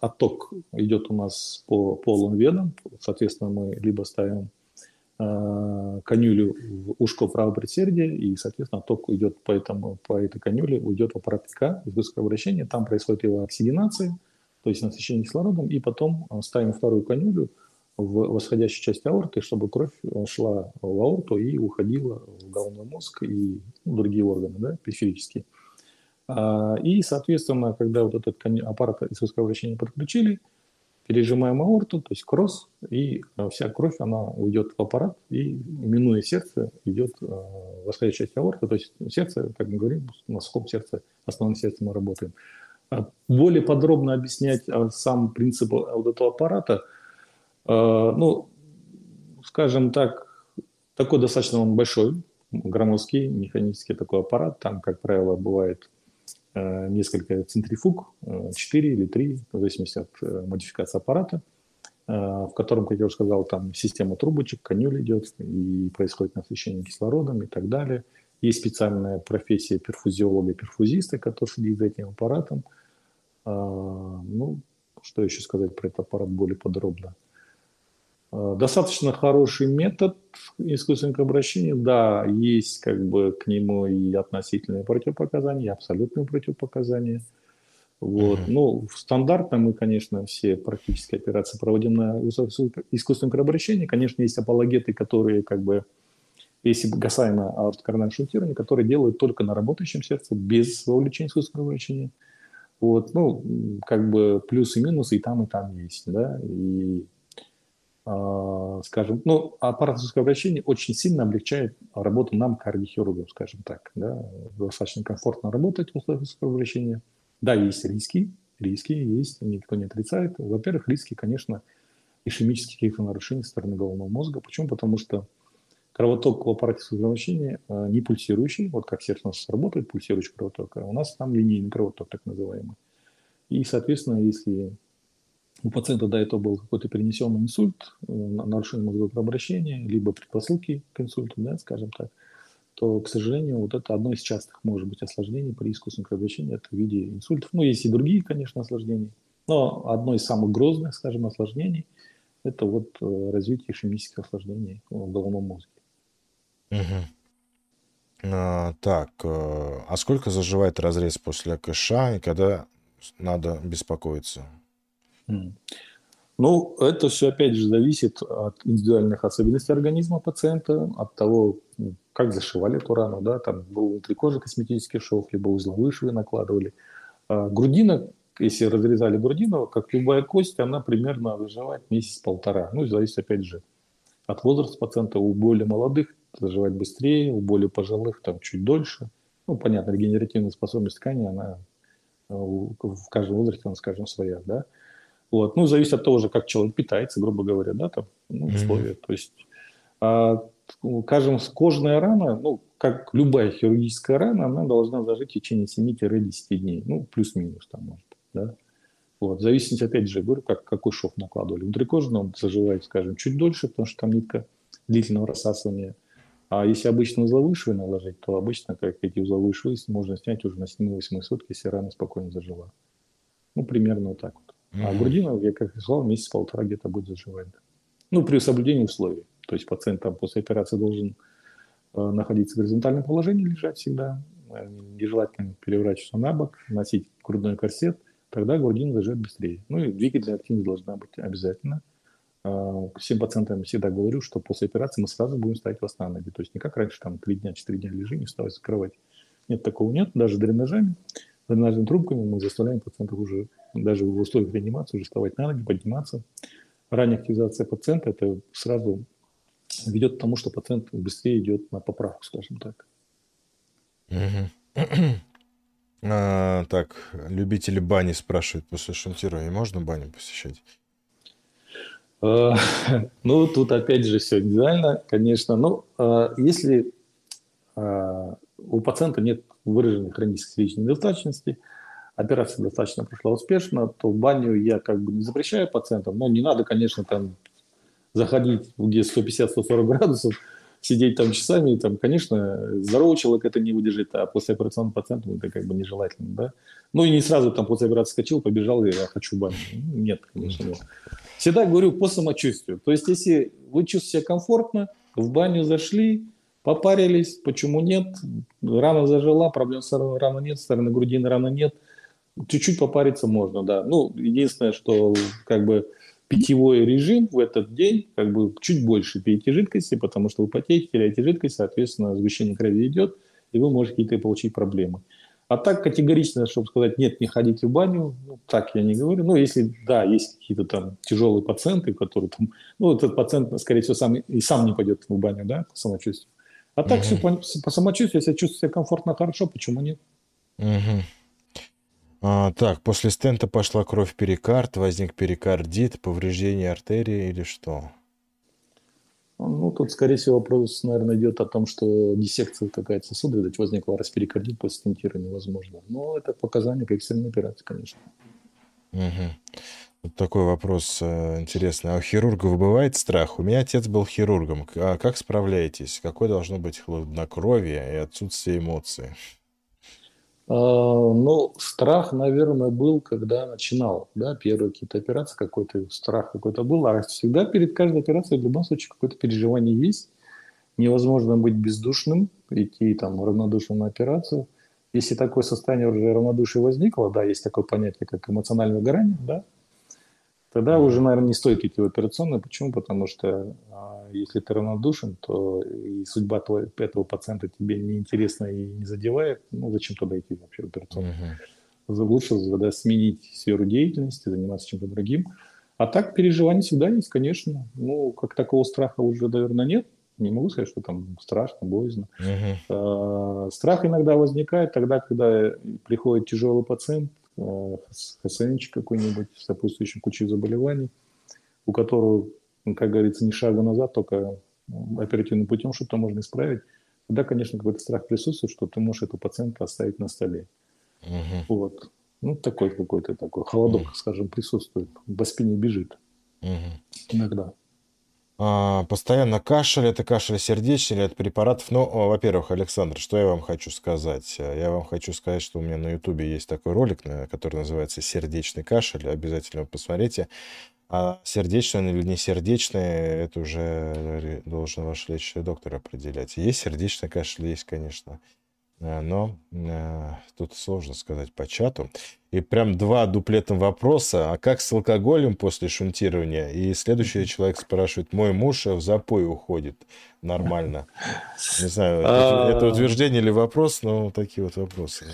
отток идет у нас по полым венам, соответственно, мы либо ставим Э, конюлю в ушко правого предсердия, и, соответственно, ток идет по, этому, по этой конюле, уйдет в аппарат ПК из высокого обращения, там происходит его оксигенация, то есть насыщение кислородом, и потом э, ставим вторую конюлю в восходящую часть аорты, чтобы кровь э, шла в аорту и уходила в головной мозг и ну, другие органы, да, периферические. А, и, соответственно, когда вот этот аппарат из высокого обращения подключили, пережимаем аорту, то есть кросс, и э, вся кровь, она уйдет в аппарат, и, минуя сердце, идет э, восходящая часть аорты, то есть сердце, как мы говорим, на сухом сердце, основном сердце мы работаем. А более подробно объяснять сам принцип вот этого аппарата, ну, скажем так, такой достаточно он большой, громоздкий, механический такой аппарат, там, как правило, бывает Э, несколько центрифуг, 4 э, или 3, в зависимости от э, модификации аппарата, в котором, как я уже сказал, там система трубочек, конюль идет, и происходит насыщение кислородом и так далее. Есть специальная профессия перфузиолога и перфузиста, который следит за этим аппаратом. Ну, что еще сказать про этот аппарат более подробно? Э, достаточно хороший метод искусственного обращения. Да, есть как бы к нему и относительные противопоказания, и абсолютные противопоказания. Вот. Mm-hmm. Ну, стандартно мы, конечно, все практически операции проводим на искусственном кровообращении. Конечно, есть апологеты, которые как бы, если касаемо аортокоронарного шунтирования, которые делают только на работающем сердце, без вовлечения искусственного кровообращения. Вот, ну, как бы плюсы и минусы и там, и там есть, да, и скажем, ну, аппарат обращения очень сильно облегчает работу нам, кардиохирургам, скажем так. Да? Достаточно комфортно работать в условиях обращения. Да, есть риски, риски есть, никто не отрицает. Во-первых, риски, конечно, ишемических каких-то нарушений со стороны головного мозга. Почему? Потому что кровоток в аппарате кровообращения а, не пульсирующий, вот как сердце у нас работает, пульсирующий кровоток, а у нас там линейный кровоток, так называемый. И, соответственно, если у пациента до этого был какой-то перенесенный инсульт, э, нарушение мозгового кровообращения, либо предпосылки к инсульту, да, скажем так, то, к сожалению, вот это одно из частых, может быть, осложнений при искусственном кровообращении, это в виде инсультов. Ну, есть и другие, конечно, осложнения, но одно из самых грозных, скажем, осложнений – это вот э, развитие ишемических осложнений в головном мозге. Угу. А, так, э, а сколько заживает разрез после АКШ и когда надо беспокоиться? Ну, это все, опять же, зависит от индивидуальных особенностей организма пациента, от того, как зашивали эту рану, да, там был внутрикожий косметический шов, либо узловые швы накладывали. А грудина, если разрезали грудину, как любая кость, она примерно заживает месяц-полтора. Ну, зависит, опять же, от возраста пациента. У более молодых заживать быстрее, у более пожилых там чуть дольше. Ну, понятно, регенеративная способность ткани, она э, в каждом возрасте, она, скажем, своя, да. Вот. Ну, зависит от того же, как человек питается, грубо говоря, да, там, ну, условия. Mm-hmm. То есть, а, скажем, кожная рана, ну, как любая хирургическая рана, она должна зажить в течение 7-10 дней. Ну, плюс-минус там, может да. Вот. В зависимости, опять же, говорю, как, какой шов накладывали. Внутрикожно он заживает, скажем, чуть дольше, потому что там нитка длительного рассасывания. А если обычно узловые швы наложить, то обычно, как эти узловые швы, можно снять уже на 7-8 сутки, если рана спокойно зажила. Ну, примерно вот так вот. Mm-hmm. А грудина, я как сказал, месяц-полтора где-то будет заживать. Ну, при соблюдении условий. То есть пациент там после операции должен э, находиться в горизонтальном положении, лежать всегда. Э, нежелательно переворачиваться на бок, носить грудной корсет. Тогда грудина заживет быстрее. Ну и двигательная активность должна быть обязательно. Э, всем пациентам всегда говорю, что после операции мы сразу будем ставить вас на ноги. То есть не как раньше, там, 3 дня, 4 дня лежи, не вставай с кровати. Нет, такого нет. Даже дренажами, дренажными трубками мы заставляем пациентов уже даже в условиях реанимации уже вставать на ноги, подниматься. Ранняя активизация пациента это сразу ведет к тому, что пациент быстрее идет на поправку, скажем так. А, так, любители бани спрашивают после шунтирования, можно баню посещать? А, ну, тут опять же все индивидуально, конечно. Но ну, а, если а, у пациента нет выраженной хронической сердечной недостаточности, операция достаточно прошла успешно, то баню я как бы не запрещаю пациентам, но не надо, конечно, там заходить, где 150-140 градусов, сидеть там часами, там, конечно, здоровый человек это не выдержит, а после операционного пациента это как бы нежелательно, да. Ну и не сразу там после операции скачал, побежал, и я хочу баню. Ну, нет, конечно, нет. Всегда говорю по самочувствию. То есть, если вы чувствуете себя комфортно, в баню зашли, попарились, почему нет, рана зажила, проблем с раной нет, стороны грудины раны нет, чуть-чуть попариться можно, да. Ну, единственное, что как бы питьевой режим в этот день, как бы чуть больше пейте жидкости, потому что вы потеете, теряете жидкость, соответственно, сгущение крови идет, и вы можете какие-то получить проблемы. А так категорично, чтобы сказать, нет, не ходите в баню, ну, так я не говорю. Ну, если, да, есть какие-то там тяжелые пациенты, которые там, ну, этот пациент, скорее всего, сам и сам не пойдет в баню, да, по самочувствию. А так угу. все по, по самочувствию, если чувствует себя комфортно, хорошо, почему нет? Угу. А, так, после стента пошла кровь в перикард, возник перикардит, повреждение артерии или что? Ну, тут, скорее всего, вопрос, наверное, идет о том, что диссекция какая-то сосуда, видать, возникла расперикардит после стентирования, возможно. Но это показание к экстренной операции, конечно. Угу. Вот такой вопрос э, интересный. А у хирургов бывает страх? У меня отец был хирургом. А как справляетесь? Какое должно быть хладнокровие и отсутствие эмоций? А, ну, страх, наверное, был, когда начинал, да, первые какие-то операции, какой-то страх какой-то был, а всегда перед каждой операцией в любом случае какое-то переживание есть. Невозможно быть бездушным, идти там равнодушным на операцию. Если такое состояние уже равнодушия возникло, да, есть такое понятие, как эмоциональное выгорание, да, тогда уже, наверное, не стоит идти в операционную. Почему? Потому что а, если ты равнодушен, то и судьба твоего, этого пациента тебе не интересна и не задевает. Ну, зачем туда идти вообще в операционную? Uh-huh. Лучше да, сменить сферу деятельности, заниматься чем-то другим. А так переживания всегда есть, конечно. Ну, как такого страха уже, наверное, нет. Не могу сказать, что там страшно, боязно. Uh-huh. Страх иногда возникает тогда, когда приходит тяжелый пациент, ХСНЧ какой-нибудь с сопутствующим кучей заболеваний, у которого, как говорится, ни шага назад, только оперативным путем что-то можно исправить, тогда, конечно, какой-то страх присутствует, что ты можешь этого пациента оставить на столе. Угу. Вот. Ну, такой какой-то такой холодок, угу. скажем, присутствует. По спине бежит. Угу. Иногда. А, постоянно кашель, это кашель сердечный от препаратов? Ну, во-первых, Александр, что я вам хочу сказать? Я вам хочу сказать, что у меня на Ютубе есть такой ролик, который называется «Сердечный кашель». Обязательно посмотрите. А сердечный он или не сердечный, это уже должен ваш лечащий доктор определять. Есть сердечный кашель, есть, конечно. Э, но э, тут сложно сказать по чату. И прям два дуплетом вопроса. А как с алкоголем после шунтирования? И следующий человек спрашивает, мой муж в запой уходит. Нормально. Не знаю, это а. утверждение или вопрос, но такие вот вопросы.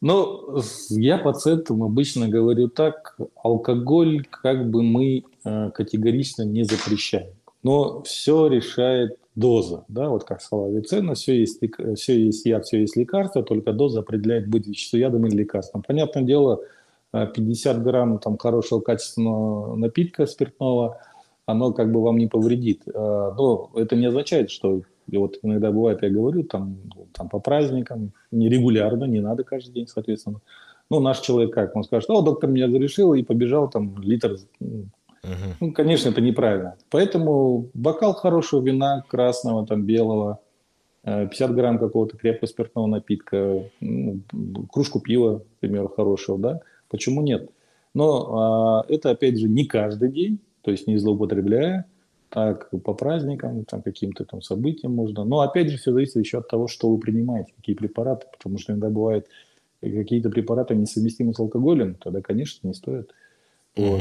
Ну, я пациентам обычно говорю так, алкоголь как бы мы э, категорично не запрещаем. Но все решает доза, да, вот как сказала Авиценна, все есть, все есть яд, все есть лекарство, только доза определяет быть веществом ядом или лекарством. Понятное дело, 50 грамм там хорошего качественного напитка спиртного, оно как бы вам не повредит. Но это не означает, что и вот иногда бывает, я говорю, там, там по праздникам, нерегулярно, не надо каждый день, соответственно. Ну, наш человек как? Он скажет, о, доктор меня зарешил и побежал там литр. Uh-huh. Ну, конечно, это неправильно. Поэтому бокал хорошего вина, красного, там, белого, 50 э, грамм какого-то крепкого спиртного напитка, ну, кружку пива, к примеру, хорошего, да, почему нет? Но а, это, опять же, не каждый день, то есть не злоупотребляя, так по праздникам, там, каким-то там событиям можно. Но, опять же, все зависит еще от того, что вы принимаете, какие препараты, потому что иногда бывает какие-то препараты несовместимы с алкоголем, тогда, конечно, не стоит. Mm-hmm. Вот.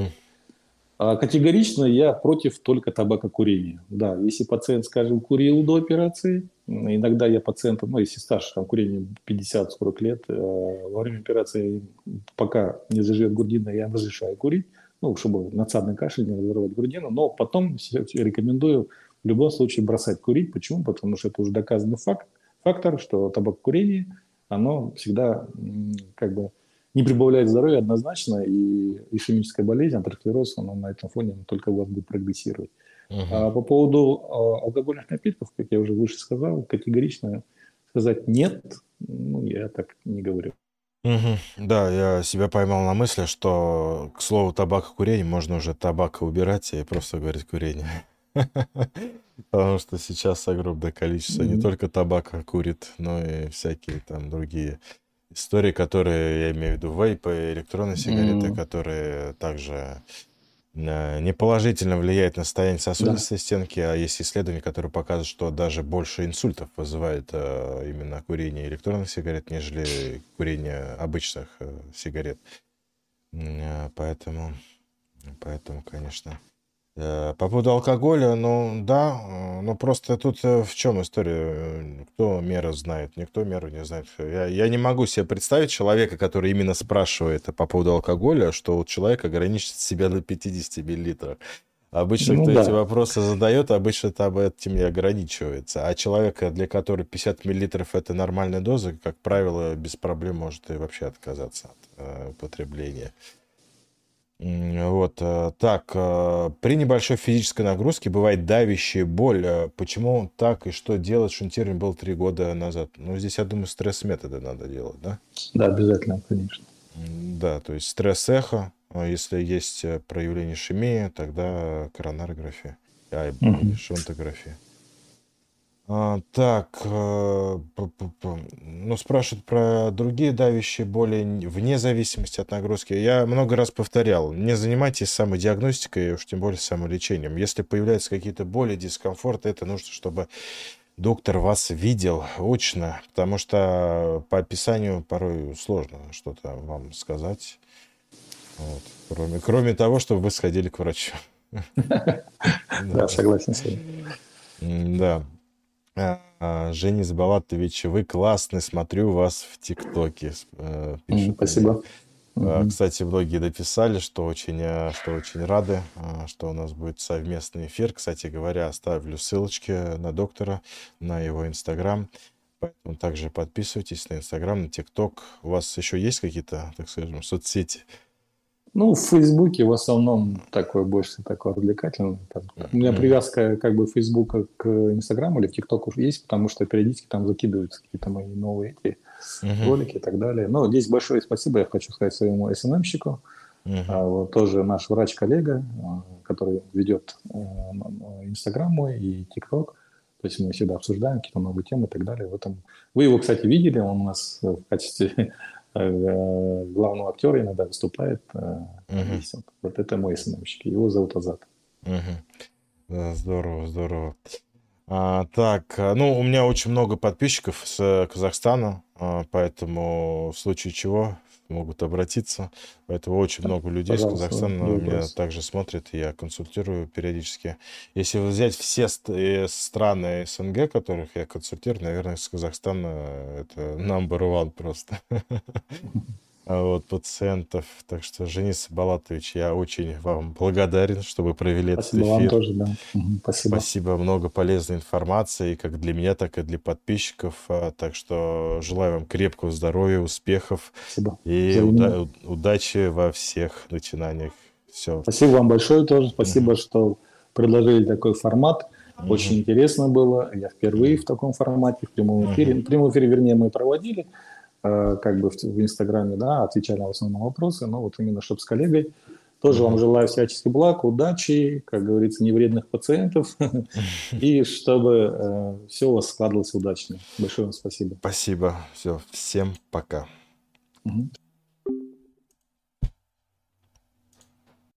А категорично я против только табакокурения. Да, если пациент, скажем, курил до операции, иногда я пациентам, ну, если стаж там, курения 50-40 лет, э, во время операции, пока не заживет грудина, я разрешаю курить, ну, чтобы надсадный кашель не разорвать грудину, но потом рекомендую в любом случае бросать курить. Почему? Потому что это уже доказанный факт, фактор, что табакокурение, оно всегда как бы не прибавляет здоровья однозначно, и ишемическая болезнь, атеросклероз, она на этом фоне только у вас будет прогрессировать. Uh-huh. А по поводу а, алкогольных напитков, как я уже выше сказал, категорично сказать нет, ну, я так не говорю. Угу. Да, я себя поймал на мысли, что к слову табакокурение можно уже табака убирать и просто говорить курение. Потому что сейчас огромное количество не только табака курит, но и всякие там другие истории, которые, я имею в виду, вейпы, электронные сигареты, mm. которые также э, не положительно влияет на состояние сосудистой да. стенки, а есть исследования, которые показывают, что даже больше инсультов вызывает э, именно курение электронных сигарет, нежели курение обычных э, сигарет. Э, поэтому, поэтому, конечно, по поводу алкоголя, ну да, э, ну просто тут э, в чем история? Кто меру знает, никто меру не знает. Я, я не могу себе представить человека, который именно спрашивает по поводу алкоголя, что вот человек ограничит себя до 50 миллилитров. Обычно, ну, кто да. эти вопросы задает, обычно там этим и ограничивается. А человек, для которого 50 миллилитров это нормальная доза, как правило, без проблем может и вообще отказаться от э, употребления. Вот, э, так, э, при небольшой физической нагрузке бывает давящая боль. Э, почему так и что делать? Шунтирование было три года назад. Ну, здесь, я думаю, стресс-методы надо делать, да? Да, обязательно, конечно. Да, то есть стресс-эхо. А если есть проявление ишемии, тогда коронарография, а, угу. шунтография. А, так, э, ну, спрашивают про другие давящие боли вне зависимости от нагрузки. Я много раз повторял, не занимайтесь самодиагностикой, уж тем более самолечением. Если появляются какие-то боли, дискомфорт, это нужно, чтобы доктор вас видел очно, потому что по описанию порой сложно что-то вам сказать. Вот. Кроме, кроме того, чтобы вы сходили к врачу. Да, согласен с вами. Да. А, Женис Балатович, вы классный, смотрю вас в ТикТоке. Э. Спасибо. А, кстати, многие написали, что очень, э, что очень рады, а, что у нас будет совместный эфир. Кстати говоря, оставлю ссылочки на доктора, на его Инстаграм. Поэтому также подписывайтесь на Инстаграм, на ТикТок. У вас еще есть какие-то, так скажем, соцсети? Ну, в Фейсбуке в основном такое больше такое развлекательное. У меня привязка как бы Фейсбука к Инстаграму или в ТикТоку есть, потому что периодически там закидываются какие-то мои новые эти uh-huh. ролики и так далее. Но здесь большое спасибо я хочу сказать своему СНМщику, uh-huh. а, вот, тоже наш врач-коллега, а, который ведет а, Инстаграм мой и ТикТок. То есть мы всегда обсуждаем какие-то новые темы и так далее. В этом... Вы его, кстати, видели, он у нас в качестве Э, главного актера иногда выступает. Uh-huh. Вот это мой СММщик. Его зовут Азат. Uh-huh. Здорово, здорово. А, так, а, ну, у меня очень много подписчиков с Казахстана, а, поэтому в случае чего могут обратиться. Поэтому очень много людей Пожалуйста, из Казахстана меня также смотрят, я консультирую периодически. Если взять все э, страны СНГ, которых я консультирую, наверное, с Казахстана это number one просто. вот, пациентов. Так что, Женис Балатович, я очень вам благодарен, что вы провели Спасибо этот эфир. вам тоже, да. Спасибо. Спасибо, много полезной информации, как для меня, так и для подписчиков. А, так что желаю вам крепкого здоровья, успехов Спасибо. и уда- удачи во всех начинаниях. Все. Спасибо вам большое тоже. Спасибо, mm-hmm. что предложили такой формат. Mm-hmm. Очень интересно было. Я впервые mm-hmm. в таком формате, в прямом эфире. Mm-hmm. В прямом эфире, вернее, мы проводили э, как бы в, в Инстаграме, да, отвечали на основные вопросы, но вот именно чтобы с коллегой. Тоже вам желаю всяческих благ, удачи, как говорится, невредных пациентов, и чтобы э, все у вас складывалось удачно. Большое вам спасибо. Спасибо. Все. Всем пока.